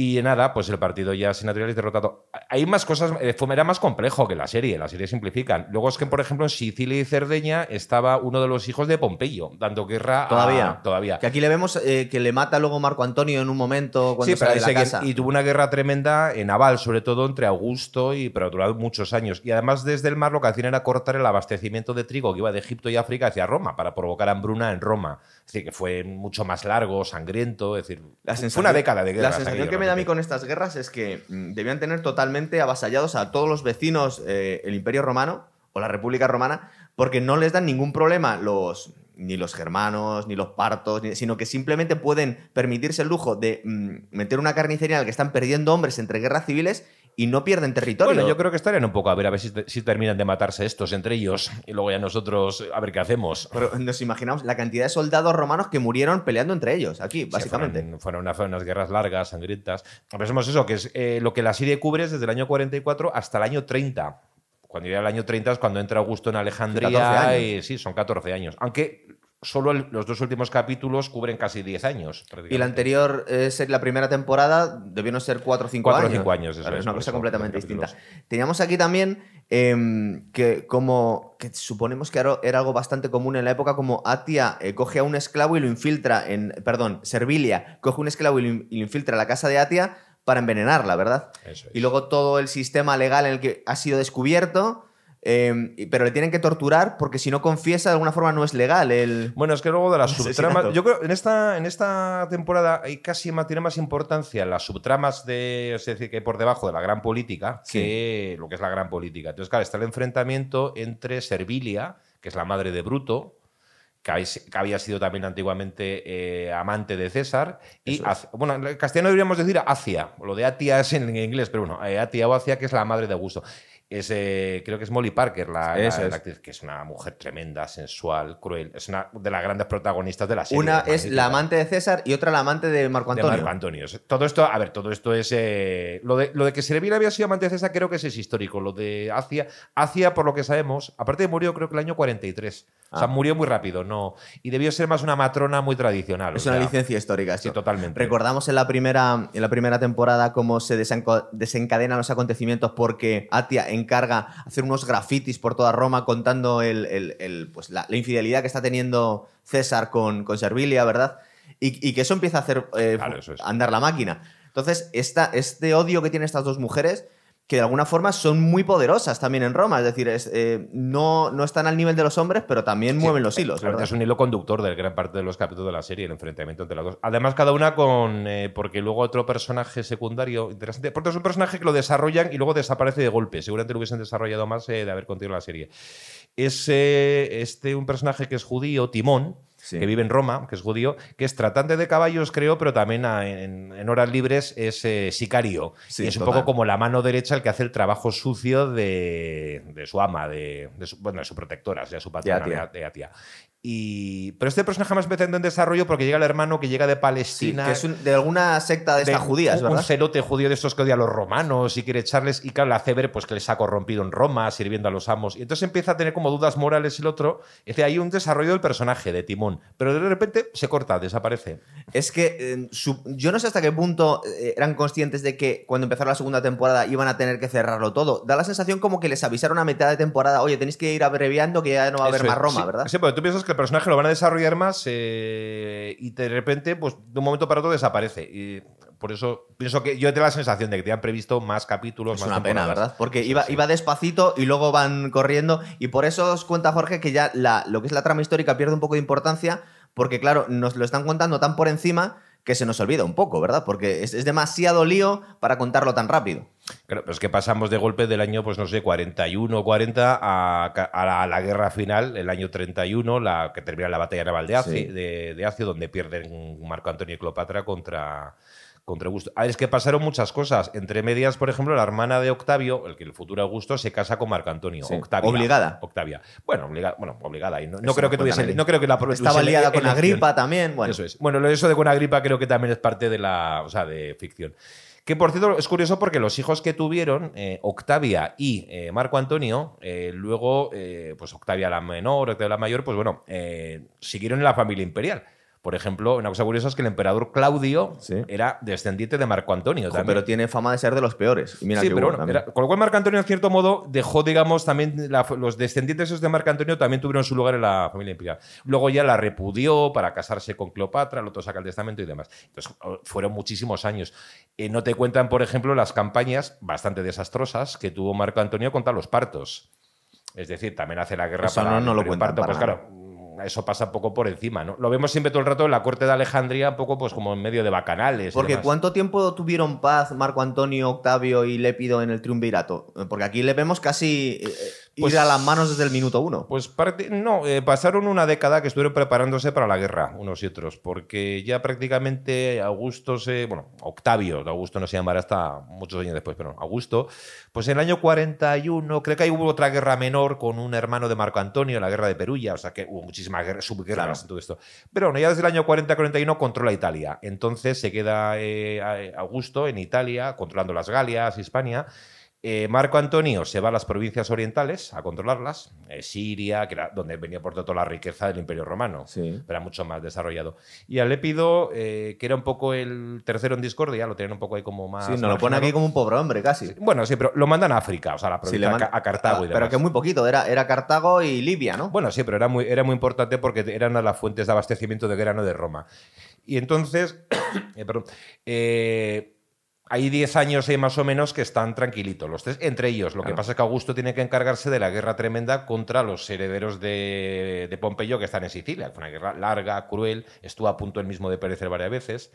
[SPEAKER 2] Y nada, pues el partido ya senatorial es derrotado. Hay más cosas, eh, era más complejo que la serie, la serie simplifican. Luego es que, por ejemplo, en Sicilia y Cerdeña estaba uno de los hijos de Pompeyo, dando guerra a-
[SPEAKER 1] Todavía.
[SPEAKER 2] Todavía.
[SPEAKER 1] Que aquí le vemos eh, que le mata luego Marco Antonio en un momento cuando
[SPEAKER 2] Sí, pero
[SPEAKER 1] sale de la casa.
[SPEAKER 2] y tuvo una guerra tremenda en naval, sobre todo entre Augusto y pero duró muchos años. Y además desde el mar lo que hacían era cortar el abastecimiento de trigo que iba de Egipto y África hacia Roma para provocar hambruna en Roma. Es decir, que fue mucho más largo, sangriento, es decir,
[SPEAKER 1] La
[SPEAKER 2] fue una década de guerra.
[SPEAKER 1] La sensación que me da a mí con estas guerras es que mm, debían tener totalmente avasallados a todos los vecinos eh, el Imperio Romano o la República Romana, porque no les dan ningún problema los ni los germanos, ni los partos, ni- sino que simplemente pueden permitirse el lujo de mm, meter una carnicería en la que están perdiendo hombres entre guerras civiles y no pierden territorio.
[SPEAKER 2] Bueno, yo creo que estarían un poco a ver a ver si, si terminan de matarse estos entre ellos y luego ya nosotros a ver qué hacemos.
[SPEAKER 1] Pero nos imaginamos la cantidad de soldados romanos que murieron peleando entre ellos, aquí,
[SPEAKER 2] Sí,
[SPEAKER 1] básicamente.
[SPEAKER 2] fueron, fueron una- fueron unas guerras largas, sangrientas. Pensemos eso, que es eh, lo que la serie cubre es desde el año 44 hasta el año 30. Cuando llega el año 30 es cuando entra Augusto en
[SPEAKER 1] 14
[SPEAKER 2] Alejandría
[SPEAKER 1] años.
[SPEAKER 2] y sí, son 14 años. Aunque solo el- los dos últimos capítulos cubren casi 10 años.
[SPEAKER 1] Y la anterior serie, la primera temporada, debieron ser 4 o 5
[SPEAKER 2] Cuatro o
[SPEAKER 1] años.
[SPEAKER 2] cinco años, eso
[SPEAKER 1] Claro,
[SPEAKER 2] es,
[SPEAKER 1] es una cosa
[SPEAKER 2] eso,
[SPEAKER 1] completamente distinta.
[SPEAKER 2] capítulos.
[SPEAKER 1] Teníamos aquí también em, que como que suponemos que era, algo bastante común en la época, como Atia eh, coge a un esclavo y lo infiltra en, perdón, Servilia coge un esclavo y lo, y lo infiltra en la casa de Atia para envenenarla, ¿verdad?
[SPEAKER 2] Eso es.
[SPEAKER 1] Y luego todo el sistema legal en el que ha sido descubierto, em, pero le tienen que torturar porque si no confiesa de alguna forma no es legal. El...
[SPEAKER 2] Bueno, es que luego de las subtramas. Yo creo en esta, en esta temporada hay casi más, tiene más importancia las subtramas de. Es decir, que hay por debajo de la gran política
[SPEAKER 1] Sí.
[SPEAKER 2] que lo que es la gran política. Entonces, claro, está el enfrentamiento entre Servilia, que es la madre de Bruto. Que había, sido también antiguamente eh, amante de César. Y, bueno, en castellano deberíamos decir Acia. Lo de Atia es en inglés, pero bueno, eh, Atia o Acia, que es la madre de Augusto. Es, eh, creo que es Molly Parker, la, la-
[SPEAKER 1] Eso
[SPEAKER 2] la
[SPEAKER 1] es.
[SPEAKER 2] actriz, que es una mujer tremenda, sensual, cruel. Es una de las grandes protagonistas de la serie.
[SPEAKER 1] Una es la amante de César y otra la amante de Marco
[SPEAKER 2] de
[SPEAKER 1] Antonio.
[SPEAKER 2] Marco Antonio. Todo esto, a ver, todo esto es. eh, lo, de, lo de que Servilia había sido amante de César, creo que ese es histórico. Lo de Acia, Acia, por lo que sabemos, aparte murió, creo que el año 43. O sea,
[SPEAKER 1] Ah.
[SPEAKER 2] murió muy rápido, no. Y debió ser más una matrona muy tradicional.
[SPEAKER 1] Es
[SPEAKER 2] o
[SPEAKER 1] una
[SPEAKER 2] sea,
[SPEAKER 1] licencia histórica.
[SPEAKER 2] Sí, totalmente.
[SPEAKER 1] Recordamos en la primera, en la primera temporada cómo se desencadenan los acontecimientos porque Atia encarga hacer unos grafitis por toda Roma contando el, el- el, pues la, la infidelidad que está teniendo César con, con Servilia, ¿verdad? Y, y que eso empieza a hacer eh,
[SPEAKER 2] Claro, eso es.
[SPEAKER 1] andar la máquina. Entonces, esta, este odio que tienen estas dos mujeres, que de alguna forma son muy poderosas también en Roma, es decir, es, eh, no, no están al nivel de los hombres, pero también mueven los hilos,
[SPEAKER 2] Claro,
[SPEAKER 1] ¿verdad?
[SPEAKER 2] Es un hilo conductor de gran parte de los capítulos de la serie, el enfrentamiento entre las dos. Además, cada una con. eh, porque luego otro personaje secundario interesante. Porque es un personaje que lo desarrollan y luego desaparece de golpe. Seguramente lo hubiesen desarrollado más eh, de haber continuado la serie. Es eh, este un personaje que es judío, Timón.
[SPEAKER 1] Sí.
[SPEAKER 2] Que vive en Roma, que es judío, que es tratante de caballos, creo, pero también a- en, en horas libres es eh, sicario.
[SPEAKER 1] Sí,
[SPEAKER 2] y es un poco como la mano derecha el que hace el trabajo sucio de, de su ama, de, de su, bueno, de su protectora, o sea, su patrona, de Atia. Y, pero este personaje más empezando en desarrollo porque llega el hermano que llega de
[SPEAKER 1] Sí,
[SPEAKER 2] Palestina.
[SPEAKER 1] que es un- de alguna secta de, estas
[SPEAKER 2] de
[SPEAKER 1] judías,
[SPEAKER 2] un,
[SPEAKER 1] ¿verdad?
[SPEAKER 2] un celote judío de estos que odia a los romanos y quiere echarles, y claro, le hace ver pues, que les ha corrompido en Roma, sirviendo a los amos. Y entonces empieza a tener como dudas morales el otro. Es decir, hay un desarrollo del personaje de Timón, pero de repente se corta, desaparece.
[SPEAKER 1] Es que eh, su- yo no sé hasta qué punto eh, eran conscientes de que cuando empezara la segunda temporada iban a tener que cerrarlo todo. Da la sensación como que les avisaron a mitad de temporada, oye, tenéis que ir abreviando que ya no va a haber
[SPEAKER 2] Eso
[SPEAKER 1] más
[SPEAKER 2] es.
[SPEAKER 1] Roma, ¿verdad?
[SPEAKER 2] Sí, porque tú piensas que el personaje lo van a desarrollar más eh, y de repente, pues de un momento para otro desaparece. Y por eso pienso que yo tengo la sensación de que te han previsto más capítulos,
[SPEAKER 1] Es
[SPEAKER 2] más
[SPEAKER 1] una pena. ¿verdad? Porque
[SPEAKER 2] Sí,
[SPEAKER 1] iba,
[SPEAKER 2] sí.
[SPEAKER 1] iba despacito y luego van corriendo. Y por eso os cuenta Jorge que ya la- lo que es la trama histórica pierde un poco de importancia. Porque, claro, nos lo están contando tan por encima que se nos olvida un poco, ¿verdad? Porque es, es demasiado lío para contarlo tan rápido.
[SPEAKER 2] Claro, pero es que pasamos de golpe del año, pues no sé, 41 o 40 a, a la, a la guerra final, el año 31, la que termina la batalla naval de Acio,
[SPEAKER 1] Sí.
[SPEAKER 2] de, de Acio, donde pierden Marco Antonio y Cleopatra contra, contra Augusto. Ah, es que pasaron muchas cosas. Entre medias, por ejemplo, la hermana de Octavio, el que el futuro Augusto, se casa con Marco Antonio.
[SPEAKER 1] Sí.
[SPEAKER 2] Octavia.
[SPEAKER 1] Obligada.
[SPEAKER 2] Octavia. Bueno, obligada, bueno, obligada. Y no, creo que tuviese, no creo que la
[SPEAKER 1] Estaba liada con. Agripa también. Bueno,
[SPEAKER 2] Eso es. Bueno, eso de con Agripa creo que también es parte de la, o sea, de ficción. Que por cierto es curioso porque los hijos que tuvieron, eh, Octavia y eh, Marco Antonio, eh, luego, pues Octavia la menor, Octavia la mayor, pues bueno, siguieron en la familia imperial. Por ejemplo, una cosa curiosa es que el emperador Claudio
[SPEAKER 1] Sí.
[SPEAKER 2] era descendiente de Marco Antonio
[SPEAKER 1] Ojo, pero tiene fama de ser de los peores. Y mira
[SPEAKER 2] Sí,
[SPEAKER 1] que
[SPEAKER 2] pero
[SPEAKER 1] hubo
[SPEAKER 2] bueno,
[SPEAKER 1] también.
[SPEAKER 2] era- con lo cual Marco Antonio, en cierto modo, dejó, digamos, también la- los descendientes esos de Marco Antonio también tuvieron su lugar en la familia imperial. Luego ya la repudió para casarse con Cleopatra, el otro saca el testamento y demás. Entonces, oh, fueron muchísimos años. Eh, no te cuentan, por ejemplo, las campañas bastante desastrosas que tuvo Marco Antonio contra los partos. Es decir, también hace la guerra
[SPEAKER 1] Eso
[SPEAKER 2] para
[SPEAKER 1] no- no lo
[SPEAKER 2] parto. Pues
[SPEAKER 1] para
[SPEAKER 2] claro, eso pasa poco por encima, ¿no? Lo vemos siempre todo el rato en la corte de Alejandría, un poco pues como en medio de bacanales. y
[SPEAKER 1] Porque
[SPEAKER 2] demás.
[SPEAKER 1] ¿cuánto tiempo tuvieron paz Marco Antonio, Octavio y Lépido en el triunvirato? Porque aquí le vemos casi eh,
[SPEAKER 2] Pues-
[SPEAKER 1] ir a las manos desde el minuto uno.
[SPEAKER 2] Pues parte- no, eh, pasaron una década que estuvieron preparándose para la guerra, unos y otros, porque ya prácticamente Augusto se. Bueno, Octavio, Augusto no se llamará hasta muchos años después, pero Augusto, pues en el año 41, creo que ahí hubo otra guerra menor con un hermano de Marco Antonio, la guerra de Perugia, o sea que hubo muchísimas guerras, subguerras
[SPEAKER 1] Claro.
[SPEAKER 2] en todo esto. Pero bueno, ya desde el año 40-41 controla Italia. Entonces se queda eh, Augusto en Italia, controlando las Galias, Hispania. Eh, Marco Antonio se va a las provincias orientales a controlarlas, eh, Siria, que era donde venía por toda la riqueza del Imperio Romano,
[SPEAKER 1] Sí.
[SPEAKER 2] pero era mucho más desarrollado. Y a Lépido, eh, que era un poco el tercero en discordia, lo tenían un poco ahí como más.
[SPEAKER 1] Sí, nos lo pone aquí como un pobre hombre, casi.
[SPEAKER 2] Bueno, sí, pero lo mandan a África, o sea, a la provincia, a, Cartago y
[SPEAKER 1] Ah, Pero
[SPEAKER 2] demás.
[SPEAKER 1] que muy poquito, era, era Cartago y Libia, ¿no?
[SPEAKER 2] Bueno, sí, pero era muy, era muy importante porque eran las fuentes de abastecimiento de grano de Roma. Y entonces, perdón, eh, hay 10 años ahí más o menos que están tranquilitos los tres, entre ellos. Lo que pasa es que Augusto tiene que encargarse de la guerra tremenda contra los herederos de, de Pompeyo que están en Sicilia. Fue una guerra larga, cruel, estuvo a punto él mismo de perecer varias veces.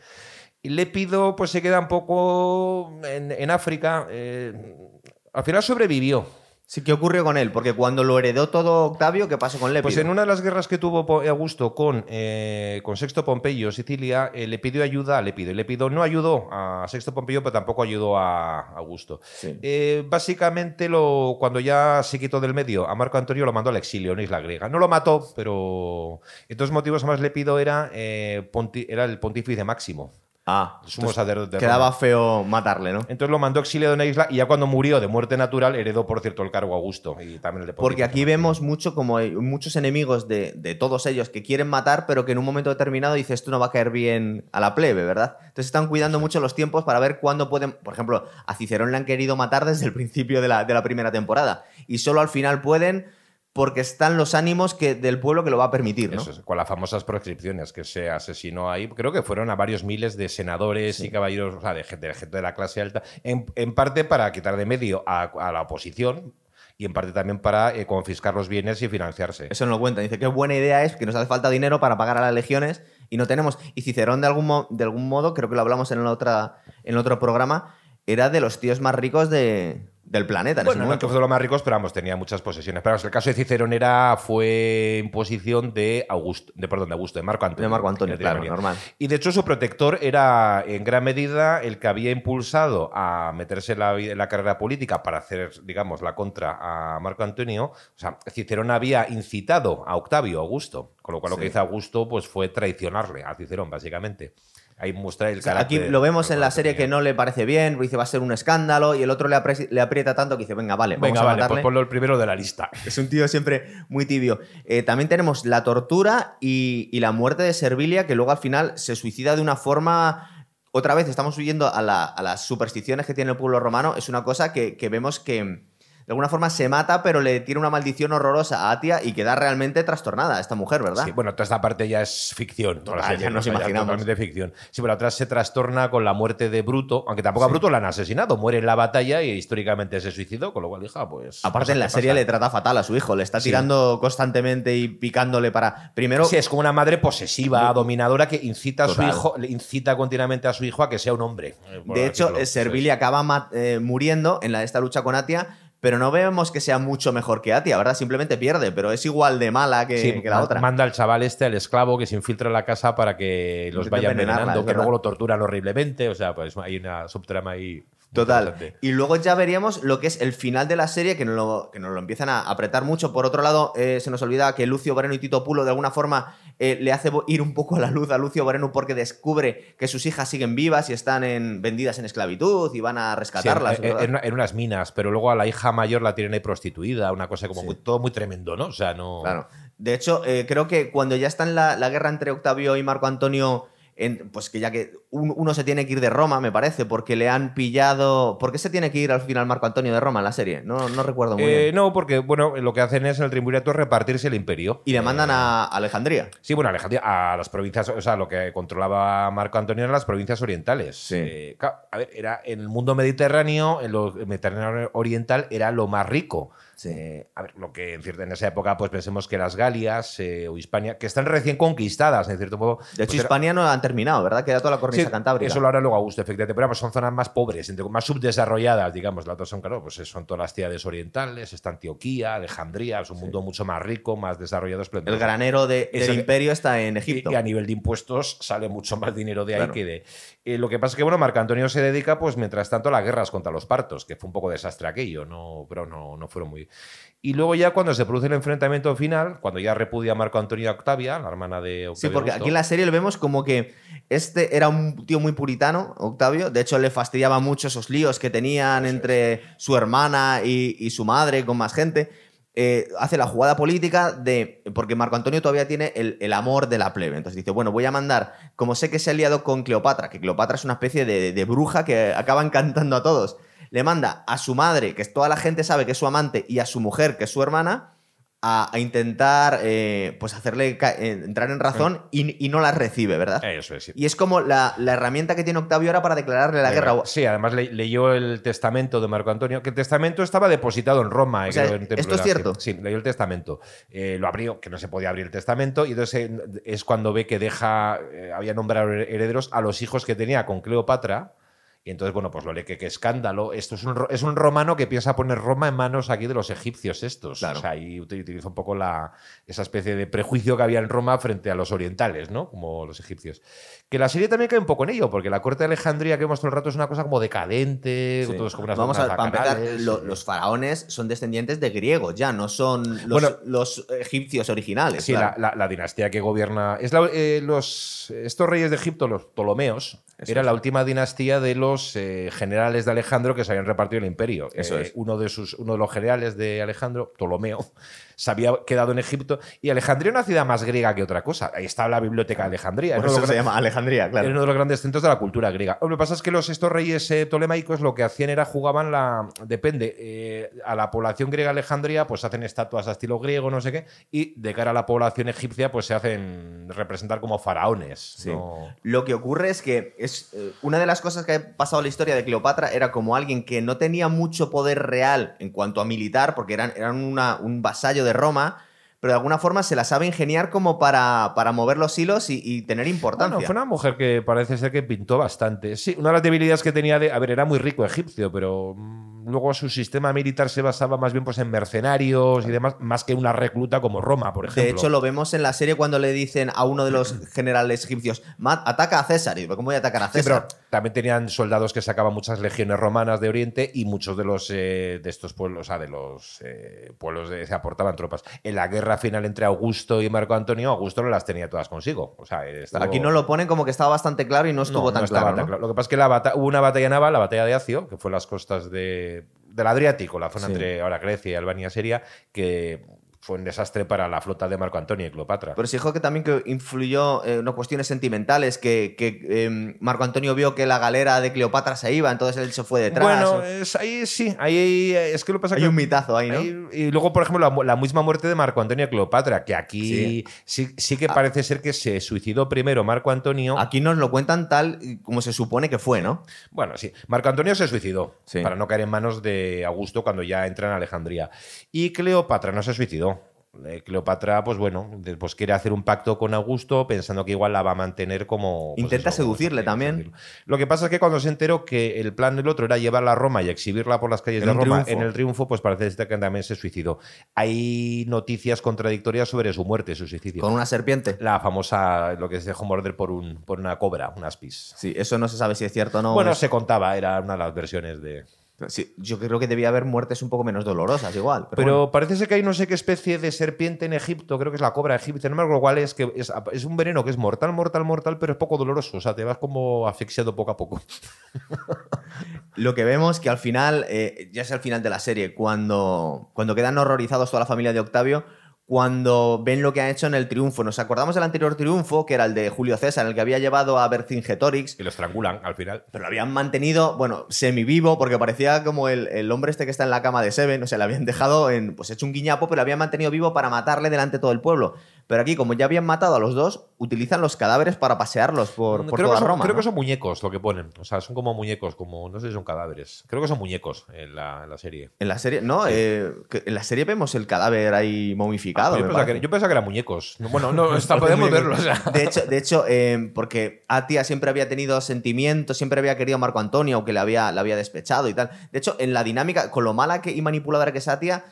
[SPEAKER 2] Y Lépido pues se queda un poco en, en África. eh, al final sobrevivió.
[SPEAKER 1] Sí, ¿qué ocurrió con él? Porque cuando lo heredó todo Octavio, ¿qué pasó con Lépido?
[SPEAKER 2] Pues en una de las guerras que tuvo Augusto con, eh, con Sexto Pompeyo, Sicilia, eh, le pidió ayuda a Lépido. Y Lépido no ayudó a Sexto Pompeyo, pero tampoco ayudó a Augusto.
[SPEAKER 1] Sí.
[SPEAKER 2] Eh, básicamente, lo, cuando ya se quitó del medio, a Marco Antonio lo mandó al exilio en Isla Griega. No lo mató, pero. Estos motivos más Lépido era, era el pontífice máximo.
[SPEAKER 1] Ah,
[SPEAKER 2] el sumo sacerdote de
[SPEAKER 1] quedaba
[SPEAKER 2] Roma.
[SPEAKER 1] feo matarle, ¿no?
[SPEAKER 2] Entonces lo mandó exiliado en una isla y ya cuando murió de muerte natural heredó, por cierto, el cargo a Augusto. Y también el de
[SPEAKER 1] Porque aquí vemos mucho como hay muchos enemigos de, de todos ellos que quieren matar, pero que en un momento determinado dices esto no va a caer bien a la plebe, ¿verdad? Entonces están cuidando mucho los tiempos para ver cuándo pueden. Por ejemplo, a Cicerón le han querido matar desde el principio de la, de la primera temporada. Y solo al final pueden porque están los ánimos que, del pueblo que lo va a permitir, ¿no?
[SPEAKER 2] Eso es, con las famosas proscripciones que se asesinó ahí. Creo que fueron a varios miles de senadores y caballeros, o sea, de gente, de gente de la clase alta, en, en parte para quitar de medio a, a la oposición y en parte también para eh, confiscar los bienes y financiarse.
[SPEAKER 1] Eso no lo cuenta. Dice qué buena idea es que nos hace falta dinero para pagar a las legiones y no tenemos. Y Cicerón, de algún, mo- de algún modo, creo que lo hablamos en, la otra, en el otro programa, era de los tíos más ricos de, del planeta en ese
[SPEAKER 2] Bueno, no
[SPEAKER 1] momento.
[SPEAKER 2] que fue de los más ricos, pero vamos, tenía muchas posesiones. Pero vamos, el caso de Cicerón era, fue imposición de Augusto, de, perdón, de Augusto, de Marco Antonio.
[SPEAKER 1] De Marco Antonio, claro, normal.
[SPEAKER 2] Y de hecho su protector era en gran medida el que había impulsado a meterse en la, en la carrera política para hacer, digamos, la contra a Marco Antonio. O sea, Cicerón había incitado a Octavio Augusto, con lo cual lo que hizo Augusto pues, fue traicionarle a Cicerón, básicamente. Ahí muestra el
[SPEAKER 1] O sea,
[SPEAKER 2] carácter.
[SPEAKER 1] aquí lo vemos en la serie que no le parece bien, dice va a ser un escándalo y el otro le, le aprieta tanto que dice, venga, vale, vamos
[SPEAKER 2] Venga,
[SPEAKER 1] a
[SPEAKER 2] vale,
[SPEAKER 1] matarle.
[SPEAKER 2] pues ponlo el primero de la lista.
[SPEAKER 1] Es un tío siempre muy tibio. Eh, también tenemos la tortura y, y la muerte de Servilia, que luego al final se suicida de una forma. Otra vez estamos huyendo a, la- a las supersticiones que tiene el pueblo romano. Es una cosa que, que vemos que de alguna forma se mata, pero le tiene una maldición horrorosa a Atia y queda realmente trastornada esta mujer, ¿verdad?
[SPEAKER 2] Sí, bueno, toda esta parte ya es ficción.
[SPEAKER 1] Total,
[SPEAKER 2] así
[SPEAKER 1] ya nos imaginamos.
[SPEAKER 2] Totalmente ficción. Sí, pero atrás se trastorna con la muerte de Bruto, aunque tampoco a Bruto la han asesinado. Muere en la batalla y históricamente se suicidó, con lo cual, hija, pues.
[SPEAKER 1] Aparte, en la serie le trata fatal a su hijo, le está
[SPEAKER 2] Sí.
[SPEAKER 1] tirando constantemente y picándole para. Primero,
[SPEAKER 2] Sí, es como una madre posesiva, dominadora, que incita a su hijo, le incita continuamente a su hijo a que sea un hombre.
[SPEAKER 1] De hecho, eh, Servilia acaba eh, muriendo en la, esta lucha con Atia, pero no vemos que sea mucho mejor que Atia, ¿verdad? Simplemente pierde, pero es igual de mala que,
[SPEAKER 2] Sí,
[SPEAKER 1] que la otra.
[SPEAKER 2] Manda al chaval este, al esclavo, que se infiltra en la casa para que los vaya envenenando, que luego lo torturan horriblemente. O sea, pues hay una subtrama ahí.
[SPEAKER 1] Total. Y luego ya veríamos lo que es el final de la serie, que nos lo, que nos lo empiezan a apretar mucho. Por otro lado, eh, se nos olvida que Lucio Bareno y Tito Pulo de alguna forma eh, le hace ir un poco a la luz a Lucio Bareno porque descubre que sus hijas siguen vivas y están en, vendidas en esclavitud y van a
[SPEAKER 2] Sí,
[SPEAKER 1] rescatarlas.
[SPEAKER 2] en, en- unas minas, pero luego a la hija mayor la tienen ahí prostituida, una cosa como
[SPEAKER 1] Sí.
[SPEAKER 2] muy- todo muy tremendo, ¿no? O sea, no.
[SPEAKER 1] Claro. De hecho, eh, creo que cuando ya está en la, la guerra entre Octavio y Marco Antonio en- pues que ya que un- uno se tiene que ir de Roma, me parece, porque le han pillado. ¿Por qué se tiene que ir al final Marco Antonio de Roma en la serie? No, no recuerdo muy
[SPEAKER 2] Eh,
[SPEAKER 1] bien.
[SPEAKER 2] no, porque bueno, lo que hacen es en el triunvirato repartirse el imperio.
[SPEAKER 1] Y le mandan
[SPEAKER 2] Eh,
[SPEAKER 1] a Alejandría.
[SPEAKER 2] Sí, bueno, Alejandría, a las provincias, o sea, lo que controlaba Marco Antonio eran las provincias orientales.
[SPEAKER 1] Sí.
[SPEAKER 2] Eh, claro, a ver, era en el mundo mediterráneo, en lo el Mediterráneo oriental era lo más rico.
[SPEAKER 1] Sí.
[SPEAKER 2] Eh, a ver, lo que en, cierta- en esa época, pues pensemos que las Galias eh, o Hispania, que están recién conquistadas, en cierto modo.
[SPEAKER 1] De hecho,
[SPEAKER 2] pues
[SPEAKER 1] Hispania no terminado, ¿verdad? Queda toda la cornisa
[SPEAKER 2] Sí,
[SPEAKER 1] cantábrica.
[SPEAKER 2] Eso lo hará luego Augusto, efectivamente. Pero vamos, son zonas más pobres, más subdesarrolladas, digamos. Las otras son, claro, pues son todas las ciudades orientales, está Antioquía, Alejandría, es un mundo mucho más rico, más desarrollado,
[SPEAKER 1] El
[SPEAKER 2] esplendoroso.
[SPEAKER 1] granero de- del imperio está en Egipto.
[SPEAKER 2] y a nivel de impuestos sale mucho más dinero de ahí
[SPEAKER 1] Claro.
[SPEAKER 2] que de. Eh, lo que pasa es que, bueno, Marco Antonio se dedica, pues, mientras tanto, a las guerras contra los partos, que fue un poco desastre aquello, no, pero no, no fueron muy. Y luego, ya cuando se produce el enfrentamiento final, cuando ya repudia a Marco Antonio a Octavia, la hermana de Octavio.
[SPEAKER 1] Sí, porque
[SPEAKER 2] Augusto,
[SPEAKER 1] aquí en la serie lo vemos como que este era un tío muy puritano, Octavio. De hecho, le fastidiaba mucho esos líos que tenían entre su hermana y, y su madre con más gente. Eh, hace la jugada política de. Porque Marco Antonio todavía tiene el, el amor de la plebe. Entonces dice: Bueno, voy a mandar. Como sé que se ha liado con Cleopatra, que Cleopatra es una especie de, de bruja que acaba encantando a todos. Le manda a su madre, que toda la gente sabe que es su amante, y a su mujer, que es su hermana, a, a intentar eh, pues hacerle eh, entrar en razón y, y no la recibe, ¿verdad?
[SPEAKER 2] Eso es, sí.
[SPEAKER 1] Y es como la, la herramienta que tiene Octavio ahora para declararle la guerra.
[SPEAKER 2] Sí, además le- leyó el testamento de Marco Antonio, que el testamento estaba depositado en Roma.
[SPEAKER 1] O
[SPEAKER 2] eh,
[SPEAKER 1] sea,
[SPEAKER 2] creo, en el templo
[SPEAKER 1] ¿esto es cierto?
[SPEAKER 2] Sí, leyó el testamento. Eh, lo abrió, que no se podía abrir el testamento, y entonces eh, es cuando ve que deja, eh, había nombrado herederos a los hijos que tenía con Cleopatra. Y entonces, bueno, pues lo lee que escándalo. Esto es un, es un romano que piensa poner Roma en manos aquí de los egipcios estos.
[SPEAKER 1] Claro.
[SPEAKER 2] O sea, uti- utiliza un poco la, esa especie de prejuicio que había en Roma frente a los orientales, ¿no? Como los egipcios. Que la serie también cae un poco en ello, porque la corte de Alejandría que vemos todo el rato es una cosa como decadente,
[SPEAKER 1] Sí.
[SPEAKER 2] todos como unas
[SPEAKER 1] Vamos a, empezar, lo- los faraones son descendientes de griegos, ya no son los,
[SPEAKER 2] Bueno.
[SPEAKER 1] los egipcios originales.
[SPEAKER 2] Sí,
[SPEAKER 1] claro.
[SPEAKER 2] la, la- la dinastía que gobierna. Es la- eh, los, estos reyes de Egipto, los Ptolomeos,
[SPEAKER 1] Eso
[SPEAKER 2] era
[SPEAKER 1] es.
[SPEAKER 2] la última dinastía de los eh, generales de Alejandro que se habían repartido el imperio.
[SPEAKER 1] Eso
[SPEAKER 2] Eh,
[SPEAKER 1] es.
[SPEAKER 2] Uno de, sus, uno de los generales de Alejandro, Ptolomeo, se había quedado en Egipto. Y Alejandría era una ciudad más griega que otra cosa. Ahí está la biblioteca de Alejandría.
[SPEAKER 1] Por
[SPEAKER 2] Era
[SPEAKER 1] eso se llama Alejandría,
[SPEAKER 2] Era
[SPEAKER 1] claro.
[SPEAKER 2] uno de los grandes centros de la cultura griega. Lo que pasa es que los, estos reyes eh, ptolemaicos lo que hacían era jugaban la. Depende. eh, a la población griega Alejandría, pues hacen estatuas a estilo griego, no sé qué. Y de cara a la población egipcia, pues se hacen representar como faraones.
[SPEAKER 1] Sí.
[SPEAKER 2] ¿no?
[SPEAKER 1] Lo que ocurre es que es eh, una de las cosas que ha pasado en la historia de Cleopatra era como alguien que no tenía mucho poder real en cuanto a militar, porque eran, eran una- un vasallo de Roma, pero de alguna forma se la sabe ingeniar como para, para mover los hilos y, tener importancia.
[SPEAKER 2] Fue una mujer que parece ser que pintó bastante. Sí, una de las debilidades que tenía de. A ver, era muy rico egipcio, pero mm, luego su sistema militar se basaba más bien pues, en mercenarios y demás, más que una recluta como Roma, por ejemplo.
[SPEAKER 1] De hecho, lo vemos en la serie cuando le dicen a uno de los generales egipcios, "Ma- ataca a César. Y digo, ¿cómo voy a atacar a
[SPEAKER 2] Sí,
[SPEAKER 1] César?
[SPEAKER 2] pero también tenían soldados que sacaban muchas legiones romanas de Oriente y muchos de los eh, de estos pueblos, o sea, de los eh, pueblos de- se aportaban tropas. En la guerra final entre Augusto y Marco Antonio, Augusto no las tenía todas consigo. O sea, estuvo-
[SPEAKER 1] Aquí no lo ponen como que estaba bastante claro y no estuvo
[SPEAKER 2] no,
[SPEAKER 1] tan
[SPEAKER 2] no
[SPEAKER 1] claro.
[SPEAKER 2] tan
[SPEAKER 1] ¿no?
[SPEAKER 2] claro. Lo que pasa es que la bata- hubo una batalla naval, la batalla de Acio, que fue las costas de, del Adriático, la zona
[SPEAKER 1] Sí.
[SPEAKER 2] entre ahora Grecia y Albania Seria, que fue un desastre para la flota de Marco Antonio y Cleopatra.
[SPEAKER 1] Pero se dijo que también que influyó en unas cuestiones sentimentales, que, que, em, Marco Antonio vio que la galera de Cleopatra se iba, entonces él se fue detrás.
[SPEAKER 2] bueno, es, ahí sí, ahí es que lo que pasa
[SPEAKER 1] Hay
[SPEAKER 2] que
[SPEAKER 1] un mitazo ahí, ¿no?
[SPEAKER 2] Ahí- y luego, por ejemplo, la, la misma muerte de Marco Antonio y Cleopatra, que aquí sí, sí, que
[SPEAKER 1] Ah.
[SPEAKER 2] parece ser que se suicidó primero Marco Antonio.
[SPEAKER 1] Aquí nos lo cuentan tal como se supone que fue, ¿no?
[SPEAKER 2] Bueno, sí, Marco Antonio se suicidó
[SPEAKER 1] Sí.
[SPEAKER 2] para no caer en manos de Augusto cuando ya entra en Alejandría. Y Cleopatra no se suicidó. Cleopatra, pues bueno, pues quiere hacer un pacto con Augusto pensando que igual la va a mantener como... pues
[SPEAKER 1] Intenta
[SPEAKER 2] eso,
[SPEAKER 1] seducirle también.
[SPEAKER 2] seducirlo. Lo que pasa es que cuando se enteró que el plan del otro era llevarla a Roma y exhibirla por las calles
[SPEAKER 1] En
[SPEAKER 2] de Roma
[SPEAKER 1] triunfo.
[SPEAKER 2] en el triunfo, pues parece que también se suicidó. Hay noticias contradictorias sobre su muerte, su suicidio.
[SPEAKER 1] Con una serpiente.
[SPEAKER 2] La famosa, lo que se dejó morder por, un, por una cobra, un aspis.
[SPEAKER 1] Sí, eso no se sabe si es cierto o no.
[SPEAKER 2] bueno,
[SPEAKER 1] Es-
[SPEAKER 2] se contaba, era una de las versiones de...
[SPEAKER 1] sí, yo creo que debía haber muertes un poco menos dolorosas, igual. Pero,
[SPEAKER 2] Pero
[SPEAKER 1] bueno.
[SPEAKER 2] parece ser que hay no sé qué especie de serpiente en Egipto, creo que es la cobra egipcia, no me acuerdo cuál es, que es, es un veneno que es mortal, mortal, mortal, pero es poco doloroso, o sea, te vas como asfixiando poco a poco.
[SPEAKER 1] lo que vemos que al final, eh, ya es el final de la serie, cuando, cuando quedan horrorizados toda la familia de Octavio, cuando ven lo que han hecho en el triunfo. Nos acordamos del anterior triunfo, que era el de Julio César, en el que había llevado a Vercingetorix.
[SPEAKER 2] Y lo estrangulan al final.
[SPEAKER 1] Pero lo habían mantenido, bueno, semivivo, porque parecía como el, el, hombre este que está en la cama de Seven. O sea, le habían dejado en, pues hecho un guiñapo, pero lo habían mantenido vivo para matarle delante de todo el pueblo. Pero aquí, como ya habían matado a los dos, utilizan los cadáveres para pasearlos por, por
[SPEAKER 2] creo
[SPEAKER 1] toda
[SPEAKER 2] que son,
[SPEAKER 1] Roma.
[SPEAKER 2] Creo
[SPEAKER 1] ¿no?
[SPEAKER 2] que son muñecos lo que ponen. O sea, son como muñecos, como no sé si son cadáveres. Creo que son muñecos en la, en la serie.
[SPEAKER 1] En la serie, no, eh, en la serie vemos el cadáver ahí momificado.
[SPEAKER 2] Ah, yo, pensaba que, yo pensaba que eran muñecos. No, Bueno, no, está, podemos verlo. o sea.
[SPEAKER 1] De hecho, de hecho eh, porque Atia siempre había tenido sentimientos, siempre había querido a Marco Antonio, aunque le había, le había despechado y tal. De hecho, en la dinámica, con lo mala que, y manipuladora que es Atia,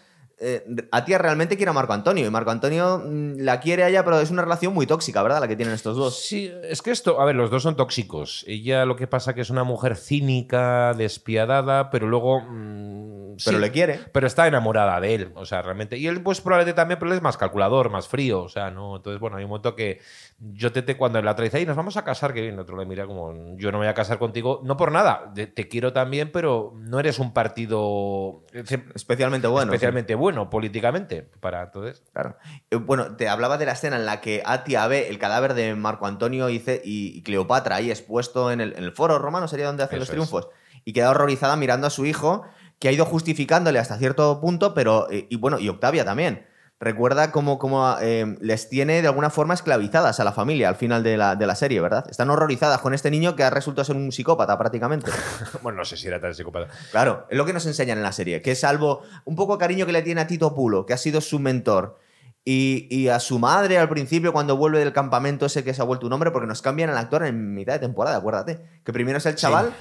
[SPEAKER 1] eh, Atia realmente quiere a Marco Antonio. Y Marco Antonio mm, la quiere a ella, pero es una relación muy tóxica, ¿verdad? La que tienen estos dos.
[SPEAKER 2] Sí, es que esto, a ver, los dos son tóxicos. Ella lo que pasa que es una mujer cínica, despiadada, pero luego... mm,
[SPEAKER 1] Pero
[SPEAKER 2] sí,
[SPEAKER 1] le quiere.
[SPEAKER 2] Pero está enamorada de él, o sea, realmente. Y él, pues probablemente también, pero él es más calculador, más frío, o sea, no. Entonces, bueno, hay un momento que yo te, te cuando la trae y nos vamos a casar, que bien, otro le mira como, yo no me voy a casar contigo, no por nada, te quiero también, pero no eres un partido eh,
[SPEAKER 1] Especialmente bueno. sí.
[SPEAKER 2] especialmente bueno políticamente para entonces.
[SPEAKER 1] Claro. Eh, Bueno, te hablaba de la escena en la que Atia ve el cadáver de Marco Antonio y, y- Cleopatra ahí expuesto en el, en el foro romano, sería donde hacen los
[SPEAKER 2] es.
[SPEAKER 1] triunfos, y queda horrorizada mirando a su hijo, que ha ido justificándole hasta cierto punto, pero, eh, y bueno, y Octavia también. Recuerda cómo, cómo, eh, les tiene de alguna forma esclavizadas a la familia al final de la, de la serie, ¿verdad? Están horrorizadas con este niño que ha resultado ser un psicópata prácticamente.
[SPEAKER 2] Bueno, no sé si era tan psicópata.
[SPEAKER 1] Claro, es lo que nos enseñan en la serie, que salvo un poco cariño que le tiene a Tito Pulo, que ha sido su mentor, y, y a su madre al principio cuando vuelve del campamento ese que se ha vuelto un hombre, porque nos cambian al actor en mitad de temporada, acuérdate. Que primero es el chaval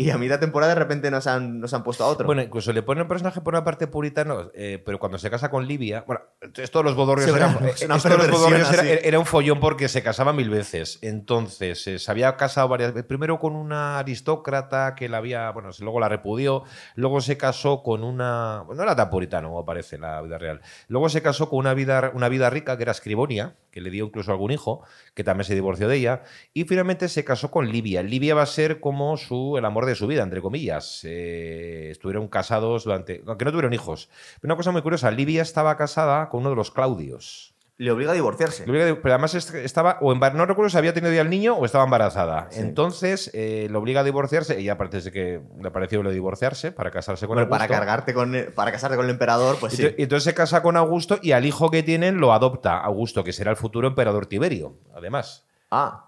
[SPEAKER 1] y a mitad temporada de repente nos han, nos han puesto a otro.
[SPEAKER 2] Bueno, incluso le pone un personaje por una parte puritano, eh, pero cuando se casa con Livia, bueno, los bodorrios eh, esto de los bodorrios era, era un follón porque se casaba mil veces. Entonces, eh, se había casado varias veces. Primero con una aristócrata que la había, bueno, luego la repudió. Luego se casó con una. No era tan puritano como parece la vida real. Luego se casó con una vida, una vida rica que era Scribonia, que le dio incluso algún hijo, que también se divorció de ella. Y finalmente se casó con Livia. Livia va a ser como su, el amor de su vida, entre comillas. Eh, estuvieron casados durante. Aunque no tuvieron hijos. Pero una cosa muy curiosa: Livia estaba casada con uno de los Claudios.
[SPEAKER 1] Le obliga a divorciarse.
[SPEAKER 2] Le obliga- Pero además est- estaba, o no recuerdo si había tenido ya el niño o estaba embarazada.
[SPEAKER 1] Sí.
[SPEAKER 2] Entonces eh, le obliga a divorciarse. Ella parece que le pareció lo de divorciarse para casarse con
[SPEAKER 1] Bueno, para, cargarte con, para casarte con el emperador, pues
[SPEAKER 2] Y
[SPEAKER 1] sí.
[SPEAKER 2] entonces se casa con Augusto y al hijo que tienen lo adopta Augusto, que será el futuro emperador Tiberio, además.
[SPEAKER 1] Ah.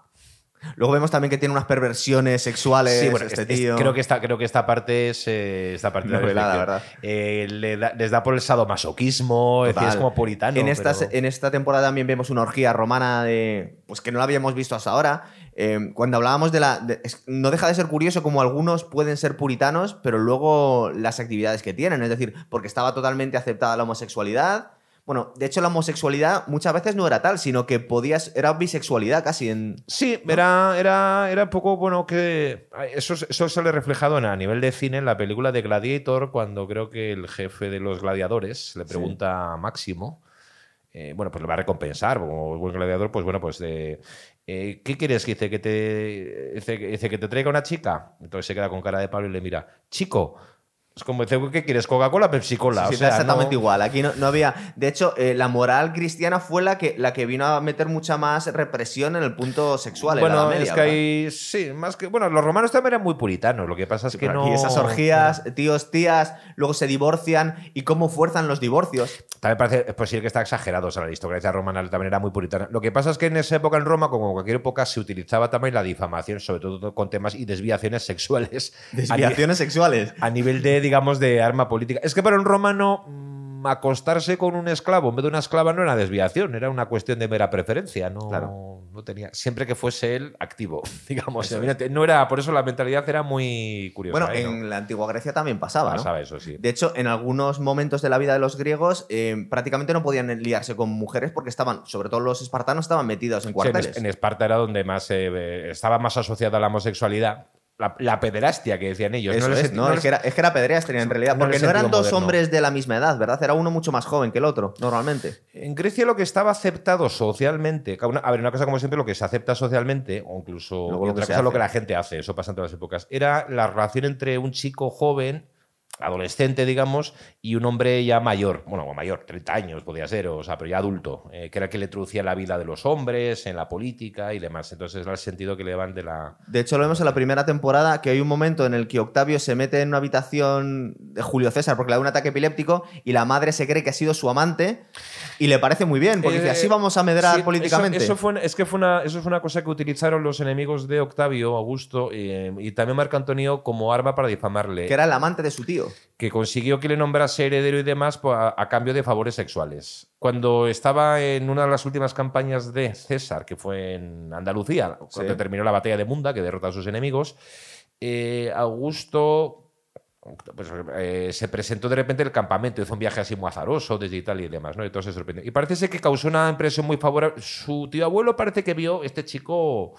[SPEAKER 1] Luego vemos también que tiene unas perversiones sexuales
[SPEAKER 2] Sí, bueno,
[SPEAKER 1] este
[SPEAKER 2] es- es-
[SPEAKER 1] tío.
[SPEAKER 2] creo, que esta, creo que esta parte es eh, esta parte de la.
[SPEAKER 1] ¿verdad?
[SPEAKER 2] Eh, le da- les da por el sadomasoquismo, es como puritano.
[SPEAKER 1] En
[SPEAKER 2] pero-
[SPEAKER 1] en esta temporada también vemos una orgía romana de. Pues que no la habíamos visto hasta ahora. Eh, cuando hablábamos de la. de- es- no deja de ser curioso como algunos pueden ser puritanos, pero luego las actividades que tienen. Es decir, porque estaba totalmente aceptada la homosexualidad. Bueno, de hecho, la homosexualidad muchas veces no era tal, sino que podías. Era bisexualidad casi en.
[SPEAKER 2] Sí, era, era, era un poco bueno que. Eso, eso sale reflejado en- a nivel de cine en la película de Gladiator, cuando creo que el jefe de los gladiadores le pregunta a Máximo. eh, bueno, pues le va a recompensar, como buen gladiador, pues bueno, pues de. eh, ¿Qué quieres? Que dice que te. Dice, que- dice que te traiga una chica. Entonces se queda con cara de Pablo y le mira, chico. Es como dice, ¿qué quieres? ¿Coca-Cola Pepsi Cola?
[SPEAKER 1] Sí,
[SPEAKER 2] o sea,
[SPEAKER 1] exactamente
[SPEAKER 2] no-
[SPEAKER 1] igual. Aquí no, no había. De hecho, eh, la moral cristiana fue la que, la que vino a meter mucha más represión en el punto sexual.
[SPEAKER 2] Bueno,
[SPEAKER 1] Media,
[SPEAKER 2] es que hay. Sí, más que. Bueno, los romanos también eran muy puritanos. Lo que pasa es que no.
[SPEAKER 1] aquí esas orgías, tíos, tías, luego se divorcian y cómo fuerzan los divorcios.
[SPEAKER 2] También parece es posible que está exagerado. O sea, la aristocracia romana también era muy puritana. Lo que pasa es que en esa época en Roma, como en cualquier época, se utilizaba también la difamación, sobre todo con temas y desviaciones sexuales. a
[SPEAKER 1] Desviaciones sexuales.
[SPEAKER 2] A, nivel de, digamos, de arma política. Es que para un romano. mm, Acostarse con un esclavo en vez de una esclava no era desviación, era una cuestión de mera preferencia. No,
[SPEAKER 1] Claro.
[SPEAKER 2] no tenía. Siempre que fuese él activo, digamos.
[SPEAKER 1] Eso
[SPEAKER 2] No era, por eso la mentalidad era muy curiosa.
[SPEAKER 1] Bueno,
[SPEAKER 2] ¿eh? ¿no?
[SPEAKER 1] en la antigua Grecia también pasaba, ¿no?
[SPEAKER 2] Pasaba eso, sí.
[SPEAKER 1] De hecho, en algunos momentos de la vida de los griegos eh, prácticamente no podían liarse con mujeres porque estaban, sobre todo los espartanos, estaban metidos en
[SPEAKER 2] Sí, en,
[SPEAKER 1] cuarteles.
[SPEAKER 2] en Esparta era donde más eh, estaba más asociada la homosexualidad, la, la pederastia que decían ellos.
[SPEAKER 1] Eso
[SPEAKER 2] no
[SPEAKER 1] es, no,
[SPEAKER 2] no
[SPEAKER 1] es, que era, es que era pedreastia en realidad, porque no eran dos
[SPEAKER 2] moderno.
[SPEAKER 1] hombres de la misma edad, ¿verdad? Era uno mucho más joven que el otro, normalmente.
[SPEAKER 2] En Grecia lo que estaba aceptado socialmente, una- a ver, una cosa como siempre, lo que se acepta socialmente, o incluso
[SPEAKER 1] lo
[SPEAKER 2] otra
[SPEAKER 1] que
[SPEAKER 2] la gente hace, eso pasa en todas las épocas, era la relación entre un chico joven adolescente, digamos, y un hombre ya mayor, bueno, o mayor, 30 años podía ser, o sea, pero ya adulto, eh, que era el que le introducía la vida de los hombres, en la política y demás. Entonces era el sentido que le van de la...
[SPEAKER 1] De hecho, lo vemos en la primera temporada, que hay un momento en el que Octavio se mete en una habitación de Julio César porque le da un ataque epiléptico y la madre se cree que ha sido su amante y le parece muy bien, porque
[SPEAKER 2] Eh,
[SPEAKER 1] dice, así vamos a medrar
[SPEAKER 2] Sí,
[SPEAKER 1] políticamente.
[SPEAKER 2] Eso, eso fue, es que fue una, eso fue una cosa que utilizaron los enemigos de Octavio, Augusto, eh, y también Marco Antonio como arma para difamarle.
[SPEAKER 1] Que era el amante de su tío.
[SPEAKER 2] Que consiguió que le nombrase heredero y demás po- a, a cambio de favores sexuales. Cuando estaba en una de las últimas campañas de César, que fue en Andalucía, cuando
[SPEAKER 1] Sí.
[SPEAKER 2] terminó la batalla de Munda, que derrotó a sus enemigos, eh, Augusto pues, eh, se presentó de repente en el campamento, hizo un viaje así muy azaroso desde Italia y demás, ¿no? Y todo se sorprendió. Y parece ser que causó una impresión muy favorable. Su tío abuelo parece que vio este chico.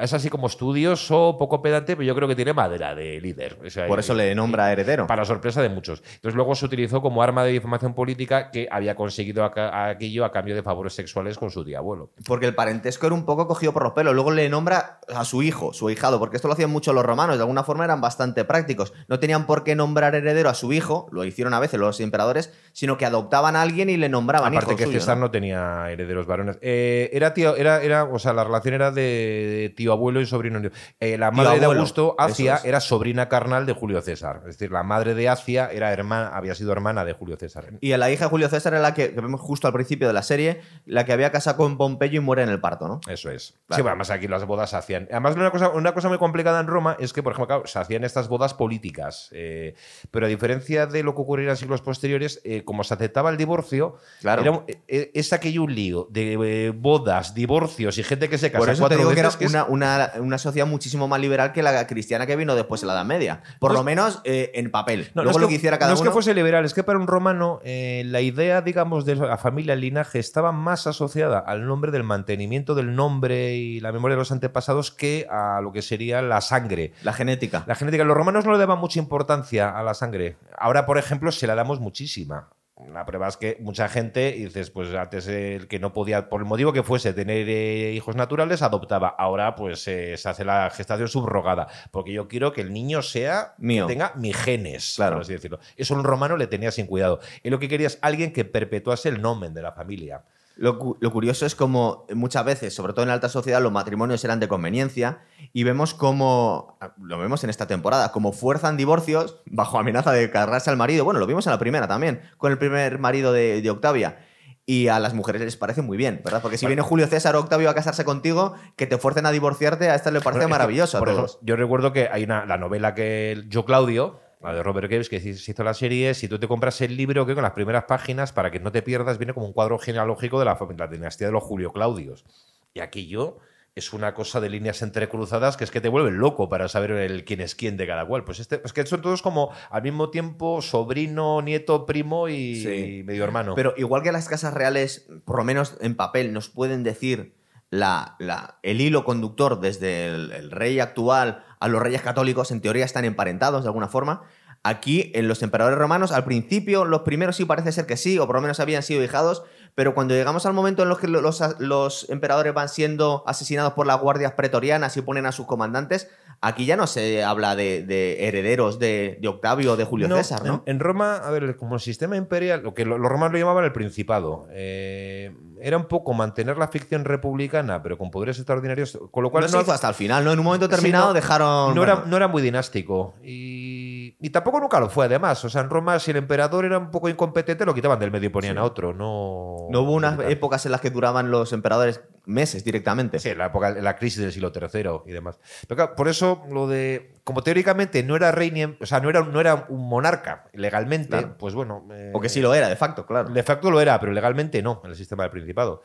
[SPEAKER 2] Es así como estudioso, poco pedante, pero yo creo que tiene madera de líder. O sea,
[SPEAKER 1] Por
[SPEAKER 2] y-
[SPEAKER 1] eso le nombra heredero.
[SPEAKER 2] para sorpresa de muchos. Entonces luego se utilizó como arma de difamación política que había conseguido aquello a cambio de favores sexuales con su abuelo.
[SPEAKER 1] Porque el parentesco era un poco cogido por los pelos. Luego le nombra a su hijo, su ahijado, porque esto lo hacían mucho los romanos. De alguna forma eran bastante prácticos. No tenían por qué nombrar heredero a su hijo, lo hicieron a veces los emperadores, sino que adoptaban a alguien y le nombraban
[SPEAKER 2] Aparte
[SPEAKER 1] hijo
[SPEAKER 2] que
[SPEAKER 1] suyo,
[SPEAKER 2] César
[SPEAKER 1] ¿no?
[SPEAKER 2] no tenía herederos varones. Eh, era tío, era, era, o sea, la relación era de tío abuelo y sobrino. Eh, la madre de Augusto, Acia,
[SPEAKER 1] es.
[SPEAKER 2] era sobrina carnal de Julio César. Es decir, la madre de Acia era hermana, había sido hermana de Julio César.
[SPEAKER 1] Y la hija de Julio César era la que, que vemos justo al principio de la serie, la que había casado con Pompeyo y muere en el parto, ¿no?
[SPEAKER 2] Eso es.
[SPEAKER 1] Claro.
[SPEAKER 2] Sí, bueno, además aquí las bodas se hacían. Además, una cosa, una cosa muy complicada en Roma es que, por ejemplo, claro, se hacían estas bodas políticas. eh, pero a diferencia de lo que ocurriera en siglos posteriores, eh, como se aceptaba el divorcio,
[SPEAKER 1] Claro.
[SPEAKER 2] era eh, es aquello un lío de eh, bodas, divorcios y gente que se casa
[SPEAKER 1] Por eso te
[SPEAKER 2] cuatro
[SPEAKER 1] digo que era
[SPEAKER 2] veces. que es-
[SPEAKER 1] una, una- una sociedad muchísimo más liberal que la cristiana que vino después en la Edad Media. Por
[SPEAKER 2] No
[SPEAKER 1] lo
[SPEAKER 2] es-
[SPEAKER 1] menos eh, en papel.
[SPEAKER 2] No, es
[SPEAKER 1] lo
[SPEAKER 2] que,
[SPEAKER 1] hiciera cada
[SPEAKER 2] no es
[SPEAKER 1] uno.
[SPEAKER 2] que fuese liberal, es que para un romano eh, la idea, digamos, de la familia, el linaje, estaba más asociada al nombre del mantenimiento del nombre y la memoria de los antepasados que a lo que sería la sangre.
[SPEAKER 1] La genética.
[SPEAKER 2] La genética, los romanos no le daban mucha importancia a la sangre. Ahora, por ejemplo, se la damos muchísima. La prueba es que mucha gente, y dices, pues antes el que no podía, por el motivo que fuese, tener eh, hijos naturales, adoptaba. Ahora, pues eh, se hace la gestación subrogada. Porque yo quiero que el niño sea,
[SPEAKER 1] Mío.
[SPEAKER 2] que tenga mis genes,
[SPEAKER 1] Claro.
[SPEAKER 2] por así decirlo. Eso un romano le tenía sin cuidado. Y lo que quería es alguien que perpetuase el nomen de la familia.
[SPEAKER 1] Lo, cu- lo curioso es como muchas veces, sobre todo en la alta sociedad, los matrimonios eran de conveniencia y vemos como, lo vemos en esta temporada, como fuerzan divorcios bajo amenaza de cargarse al marido. Bueno, lo vimos en la primera también, con el primer marido de, de Octavia. Y a las mujeres les parece muy bien, ¿verdad? Porque si viene Julio César o Octavio a casarse contigo, que te fuercen a divorciarte, a esta le parece
[SPEAKER 2] Bueno, es que,
[SPEAKER 1] maravilloso a
[SPEAKER 2] por
[SPEAKER 1] todos.
[SPEAKER 2] ejemplo, yo recuerdo que hay una, la novela que Yo Claudio, la de Robert Graves, que se hizo la serie, si tú te compras el libro, que con las primeras páginas, para que no te pierdas, viene como un cuadro genealógico de la, dinastía de los Julio Claudios. Y aquí yo es una cosa de líneas entrecruzadas que es que te vuelven loco para saber el quién es quién de cada cual. Pues este, pues que son todos como al mismo tiempo sobrino, nieto, primo y,
[SPEAKER 1] Sí.
[SPEAKER 2] medio hermano.
[SPEAKER 1] Pero igual que las casas reales, por lo menos en papel, nos pueden decir la, la- el hilo conductor desde el, el rey actual a los reyes católicos, en teoría están emparentados de alguna forma. Aquí, en los emperadores romanos, al principio, los primeros sí parece ser que sí, o por lo menos habían sido hijados, pero cuando llegamos al momento en los que lo- los, los emperadores van siendo asesinados por las guardias pretorianas y ponen a sus comandantes, aquí ya no se habla de, de herederos de, de Octavio o de Julio
[SPEAKER 2] No,
[SPEAKER 1] César, ¿no?
[SPEAKER 2] En, en Roma, a ver, como el sistema imperial, lo que lo- los romanos lo llamaban el principado, eh, era un poco mantener la ficción republicana, pero con poderes extraordinarios, con lo cual
[SPEAKER 1] no se hizo hasta el final, ¿no? En un momento
[SPEAKER 2] Sí, no,
[SPEAKER 1] dejaron...
[SPEAKER 2] no, era, no era muy dinástico. Y, y tampoco nunca lo fue, además. O sea, en Roma, si el emperador era un poco incompetente, lo quitaban del medio y ponían
[SPEAKER 1] Sí.
[SPEAKER 2] a otro. No,
[SPEAKER 1] No hubo unas épocas en las que duraban los emperadores meses directamente.
[SPEAKER 2] Sí, la época, en la crisis del siglo III y demás. Pero claro, por eso lo de. Como teóricamente no era rey ni. O sea, no era, no era un monarca legalmente,
[SPEAKER 1] Claro.
[SPEAKER 2] pues bueno. eh,
[SPEAKER 1] O que sí lo era, de facto, claro.
[SPEAKER 2] De facto lo era, pero legalmente no, en el sistema del Principado.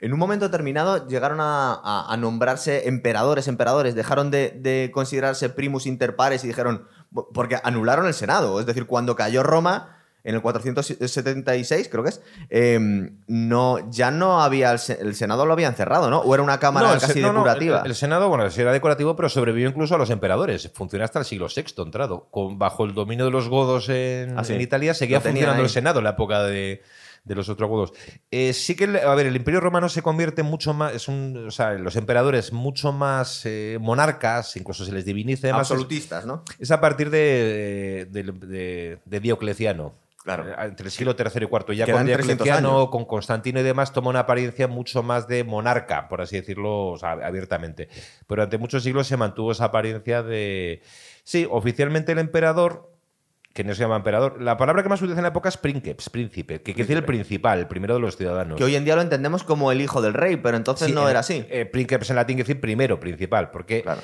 [SPEAKER 1] En un momento determinado llegaron a, a- a nombrarse emperadores, emperadores, dejaron de, de considerarse primus inter pares y dijeron, porque anularon el Senado, es decir, cuando cayó Roma en el 476, creo que es, eh, no, ya no había, el, se- el Senado lo habían cerrado, ¿no? O era una cámara
[SPEAKER 2] No,
[SPEAKER 1] casi
[SPEAKER 2] no, no,
[SPEAKER 1] depurativa.
[SPEAKER 2] el, el Senado, bueno, sí era decorativo, pero sobrevivió incluso a los emperadores. Funcionó hasta el siglo VI, entrado. Con, bajo el dominio de los godos en,
[SPEAKER 1] Ah, sí.
[SPEAKER 2] en Italia seguía funcionando
[SPEAKER 1] ahí.
[SPEAKER 2] el Senado en la época de, de los ostrogodos. Eh, sí que, a ver, el Imperio Romano se convierte mucho más, es un, o sea, los emperadores mucho más eh, monarcas, incluso se les divinice más.
[SPEAKER 1] Absolutistas, ¿no?
[SPEAKER 2] Es a partir de, de, de- de Diocleciano.
[SPEAKER 1] Claro.
[SPEAKER 2] Eh, Entre el siglo III y IV. Ya con
[SPEAKER 1] 300
[SPEAKER 2] Diocleciano, con Constantino y demás, toma una apariencia mucho más de monarca, por así decirlo o sea, abiertamente. Pero durante muchos siglos se mantuvo esa apariencia de. Sí, oficialmente el emperador. Que no se llama emperador. La palabra que más se utiliza en la época es princeps, príncipe, que quiere decir el principal, el primero de los ciudadanos.
[SPEAKER 1] Que hoy en día lo entendemos como el hijo del rey, pero entonces
[SPEAKER 2] Sí,
[SPEAKER 1] no era así.
[SPEAKER 2] eh, princeps en latín quiere decir primero, principal, porque
[SPEAKER 1] Claro.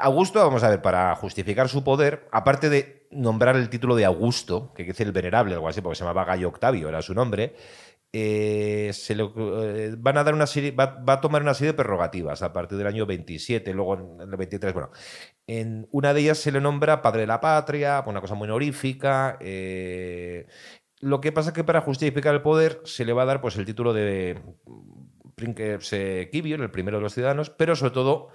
[SPEAKER 2] Augusto, vamos a ver, para justificar su poder, aparte de nombrar el título de Augusto, que quiere decir el venerable, algo así, porque se llamaba Gallo Octavio, era su nombre, eh, se le- eh, van a dar una serie, va, va a tomar una serie de prerrogativas a partir del año 27, luego en el 23, bueno. En una de ellas se le nombra padre de la patria, una cosa muy honorífica. eh, lo que pasa es que para justificar el poder se le va a dar pues, el título de Princeps eh, Kibion, el primero de los ciudadanos, pero sobre todo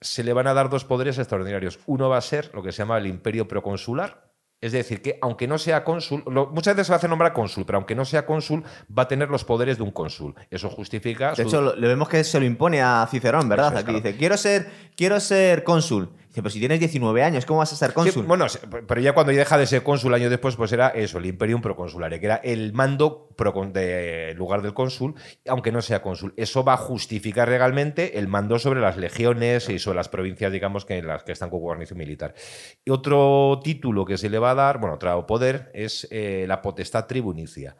[SPEAKER 2] se le van a dar dos poderes extraordinarios. Uno va a ser lo que se llama el imperio proconsular. Es decir, que aunque no sea cónsul, lo- muchas veces se hace nombrar cónsul, pero aunque no sea cónsul, va a tener los poderes de un cónsul. Eso justifica.
[SPEAKER 1] De hecho, lo- le vemos que se lo impone a Cicerón, ¿verdad?
[SPEAKER 2] Es,
[SPEAKER 1] Aquí
[SPEAKER 2] claro.
[SPEAKER 1] dice, quiero ser, quiero ser cónsul. Pero si tienes 19 años, ¿cómo vas a ser
[SPEAKER 2] Sí,
[SPEAKER 1] cónsul?
[SPEAKER 2] bueno, pero ya cuando ya deja de ser cónsul años después, pues era eso, el imperium proconsulare, que era el mando procon- de, lugar del cónsul, aunque no sea cónsul. Eso va a justificar legalmente el mando sobre las legiones y sobre las provincias, digamos, que en las que están con guarnición militar. Y otro título que se le va a dar, bueno, otro poder, es eh, la potestad tribunicia.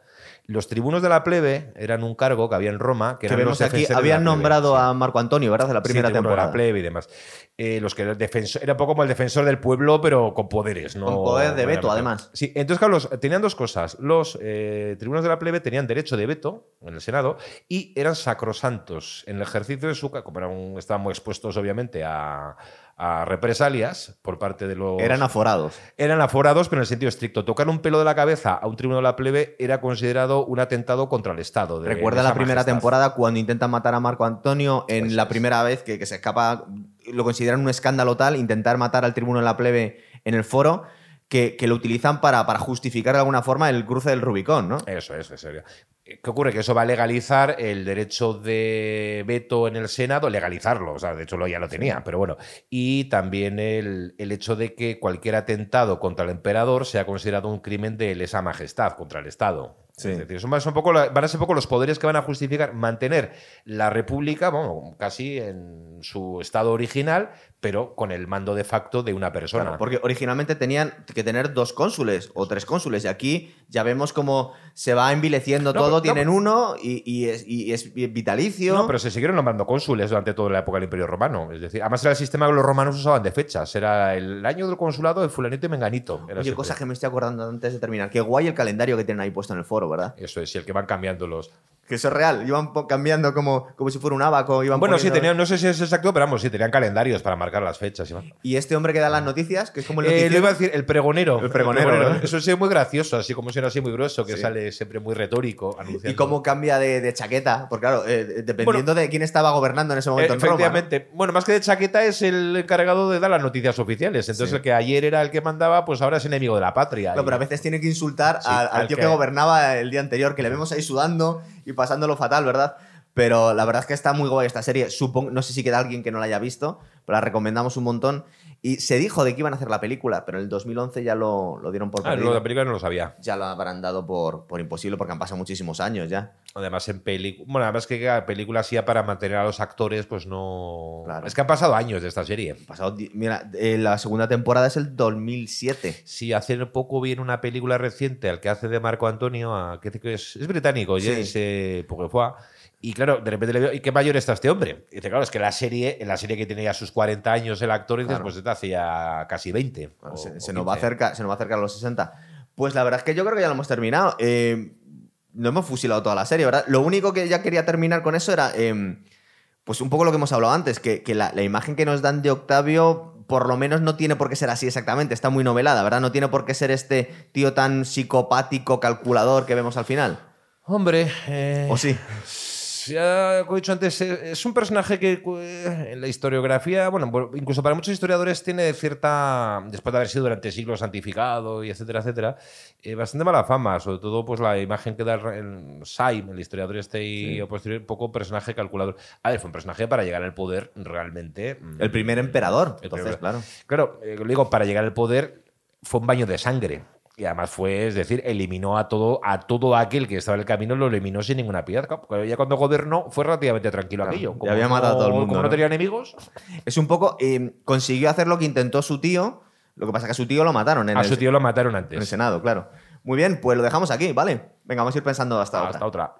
[SPEAKER 2] Los tribunos de la plebe eran un cargo que había en Roma, que,
[SPEAKER 1] que vemos aquí, habían nombrado a Marco Antonio, ¿verdad? De la primera
[SPEAKER 2] Sí, tribuno de
[SPEAKER 1] temporada.
[SPEAKER 2] la plebe y demás. Eh, los que defensor, era un poco como el defensor del pueblo, pero con poderes, ¿no?
[SPEAKER 1] Con poder de veto,
[SPEAKER 2] era-
[SPEAKER 1] además.
[SPEAKER 2] Sí, entonces, claro, los- tenían dos cosas. Los eh, tribunos de la plebe tenían derecho de veto en el Senado y eran sacrosantos en el ejercicio de su. Como eran, estaban muy expuestos, obviamente, a, a represalias por parte de los.
[SPEAKER 1] Eran aforados.
[SPEAKER 2] Eran aforados, pero en el sentido estricto. Tocar un pelo de la cabeza a un tribuno de la plebe era considerado un atentado contra el Estado. de-
[SPEAKER 1] Recuerda
[SPEAKER 2] de
[SPEAKER 1] la primera
[SPEAKER 2] majestad.
[SPEAKER 1] temporada cuando intentan matar a Marco Antonio en la
[SPEAKER 2] es.
[SPEAKER 1] primera vez que, que se escapa, lo consideran un escándalo tal, intentar matar al tribuno de la plebe en el foro, que, que lo utilizan para, para justificar de alguna forma el cruce del Rubicón, ¿no?
[SPEAKER 2] Eso es, en serio. ¿Qué ocurre? Que eso va a legalizar el derecho de veto en el Senado, legalizarlo, o sea, de hecho lo ya lo tenía, pero bueno. Y también el, el hecho de que cualquier atentado contra el emperador sea considerado un crimen de lesa majestad contra el Estado.
[SPEAKER 1] Sí.
[SPEAKER 2] Es decir, son, poco, van a ser poco los poderes que van a justificar mantener la república, bueno, casi en su estado original, pero con el mando de facto de una persona.
[SPEAKER 1] Claro, porque originalmente tenían que tener dos cónsules o tres cónsules y aquí ya vemos cómo se va envileciendo
[SPEAKER 2] No,
[SPEAKER 1] todo,
[SPEAKER 2] pero- no,
[SPEAKER 1] tienen uno y, y es, y es vitalicio.
[SPEAKER 2] No, pero se siguieron nombrando cónsules durante toda la época del Imperio Romano. Es decir, además era el sistema que los romanos usaban de fechas. Era el año del consulado de fulanito y menganito. Era
[SPEAKER 1] Oye, cosas que me estoy acordando antes de terminar. Qué guay el calendario que tienen ahí puesto en el foro, ¿verdad?
[SPEAKER 2] Eso es, y el que van cambiando los...
[SPEAKER 1] Que eso es real. Iban cambiando como, como si fuera un abaco. Iban
[SPEAKER 2] Bueno, sí, tenían, no sé si es exacto, pero vamos, sí, tenían calendarios para marcar las fechas. y.
[SPEAKER 1] Y este hombre que da las noticias, que es como el
[SPEAKER 2] Eh, lo iba a decir, el pregonero.
[SPEAKER 1] El pregonero, ¿verdad?
[SPEAKER 2] Eso es muy gracioso, así como suena así muy grueso, que
[SPEAKER 1] Sí.
[SPEAKER 2] sale siempre muy retórico anunciando.
[SPEAKER 1] Y cómo cambia de, de chaqueta. Porque claro, eh, dependiendo de quién estaba gobernando en ese
[SPEAKER 2] Eh,
[SPEAKER 1] momento en Roma, ¿no?
[SPEAKER 2] efectivamente. Bueno, más que de chaqueta es el encargado de dar las noticias oficiales. Entonces
[SPEAKER 1] Sí.
[SPEAKER 2] el que ayer era el que mandaba, pues ahora es enemigo de la patria. Y-
[SPEAKER 1] pero a veces tiene que insultar
[SPEAKER 2] Sí,
[SPEAKER 1] al, al
[SPEAKER 2] al
[SPEAKER 1] tío que...
[SPEAKER 2] que-
[SPEAKER 1] gobernaba el día anterior, que le vemos ahí sudando y pasándolo fatal, ¿verdad? Pero la verdad es que está muy guay esta serie. Supongo, no sé si queda alguien que no la haya visto, pero la recomendamos un montón. Y se dijo de que iban a hacer la película, pero en el 2011 ya lo, lo dieron por
[SPEAKER 2] Ah,
[SPEAKER 1] perdido.
[SPEAKER 2] la película no lo sabía.
[SPEAKER 1] Ya lo habrán dado por, por imposible porque han pasado muchísimos años ya.
[SPEAKER 2] Además, en película. Bueno, además que cada película así para mantener a los actores, pues no.
[SPEAKER 1] Claro.
[SPEAKER 2] Es que han pasado años de esta serie.
[SPEAKER 1] Pasado, di- mira, eh, la segunda temporada es el 2007.
[SPEAKER 2] Sí, hace poco vi en una película reciente al que hace de Marco Antonio, a, que es, es británico,
[SPEAKER 1] Sí.
[SPEAKER 2] James eh, Pokefua, Y claro, de repente le veo, ¿y qué mayor está este hombre? Y dice, claro, es que la serie, en la serie que tiene ya sus 40 años el actor, y dices,
[SPEAKER 1] Claro.
[SPEAKER 2] pues este hacía casi 20.
[SPEAKER 1] Claro,
[SPEAKER 2] o-
[SPEAKER 1] se,
[SPEAKER 2] o
[SPEAKER 1] se nos va
[SPEAKER 2] 15.
[SPEAKER 1] cerca, se nos va a acercar a los 60. Pues la verdad es que yo creo que ya lo hemos terminado. Eh, no hemos fusilado toda la serie, ¿verdad? Lo único que ya quería terminar con eso era, eh, pues un poco lo que hemos hablado antes, que, que la, la imagen que nos dan de Octavio por lo menos no tiene por qué ser así exactamente, está muy novelada, ¿verdad? No tiene por qué ser este tío tan psicopático, calculador que vemos al final.
[SPEAKER 2] Hombre, eh,
[SPEAKER 1] ¿O sí?
[SPEAKER 2] ya, como he dicho antes, eh, es un personaje que eh, en la historiografía, bueno, incluso para muchos historiadores tiene cierta, después de haber sido durante siglos santificado y etcétera, etcétera, eh, bastante mala fama, sobre todo pues la imagen que da el Saim, el historiador este y posterior, un poco personaje calculador. A ver, fue un personaje para llegar al poder realmente.
[SPEAKER 1] Mm, el primer emperador, entonces, claro.
[SPEAKER 2] Claro, digo, para llegar al poder fue un baño de sangre. Y además fue, es decir, eliminó a todo, a todo aquel que estaba en el camino, lo eliminó sin ninguna piedad. Ya cuando gobernó fue relativamente tranquilo aquello.
[SPEAKER 1] Como había matado a todo el mundo.
[SPEAKER 2] Como no, tenía enemigos.
[SPEAKER 1] Es un poco. Eh, consiguió hacer lo que intentó su tío. Lo que pasa es que a su tío lo mataron. En
[SPEAKER 2] a su tío lo mataron antes.
[SPEAKER 1] En el Senado, claro. Muy bien, pues lo dejamos aquí, ¿vale? Venga, vamos a ir pensando hasta,
[SPEAKER 2] hasta otra.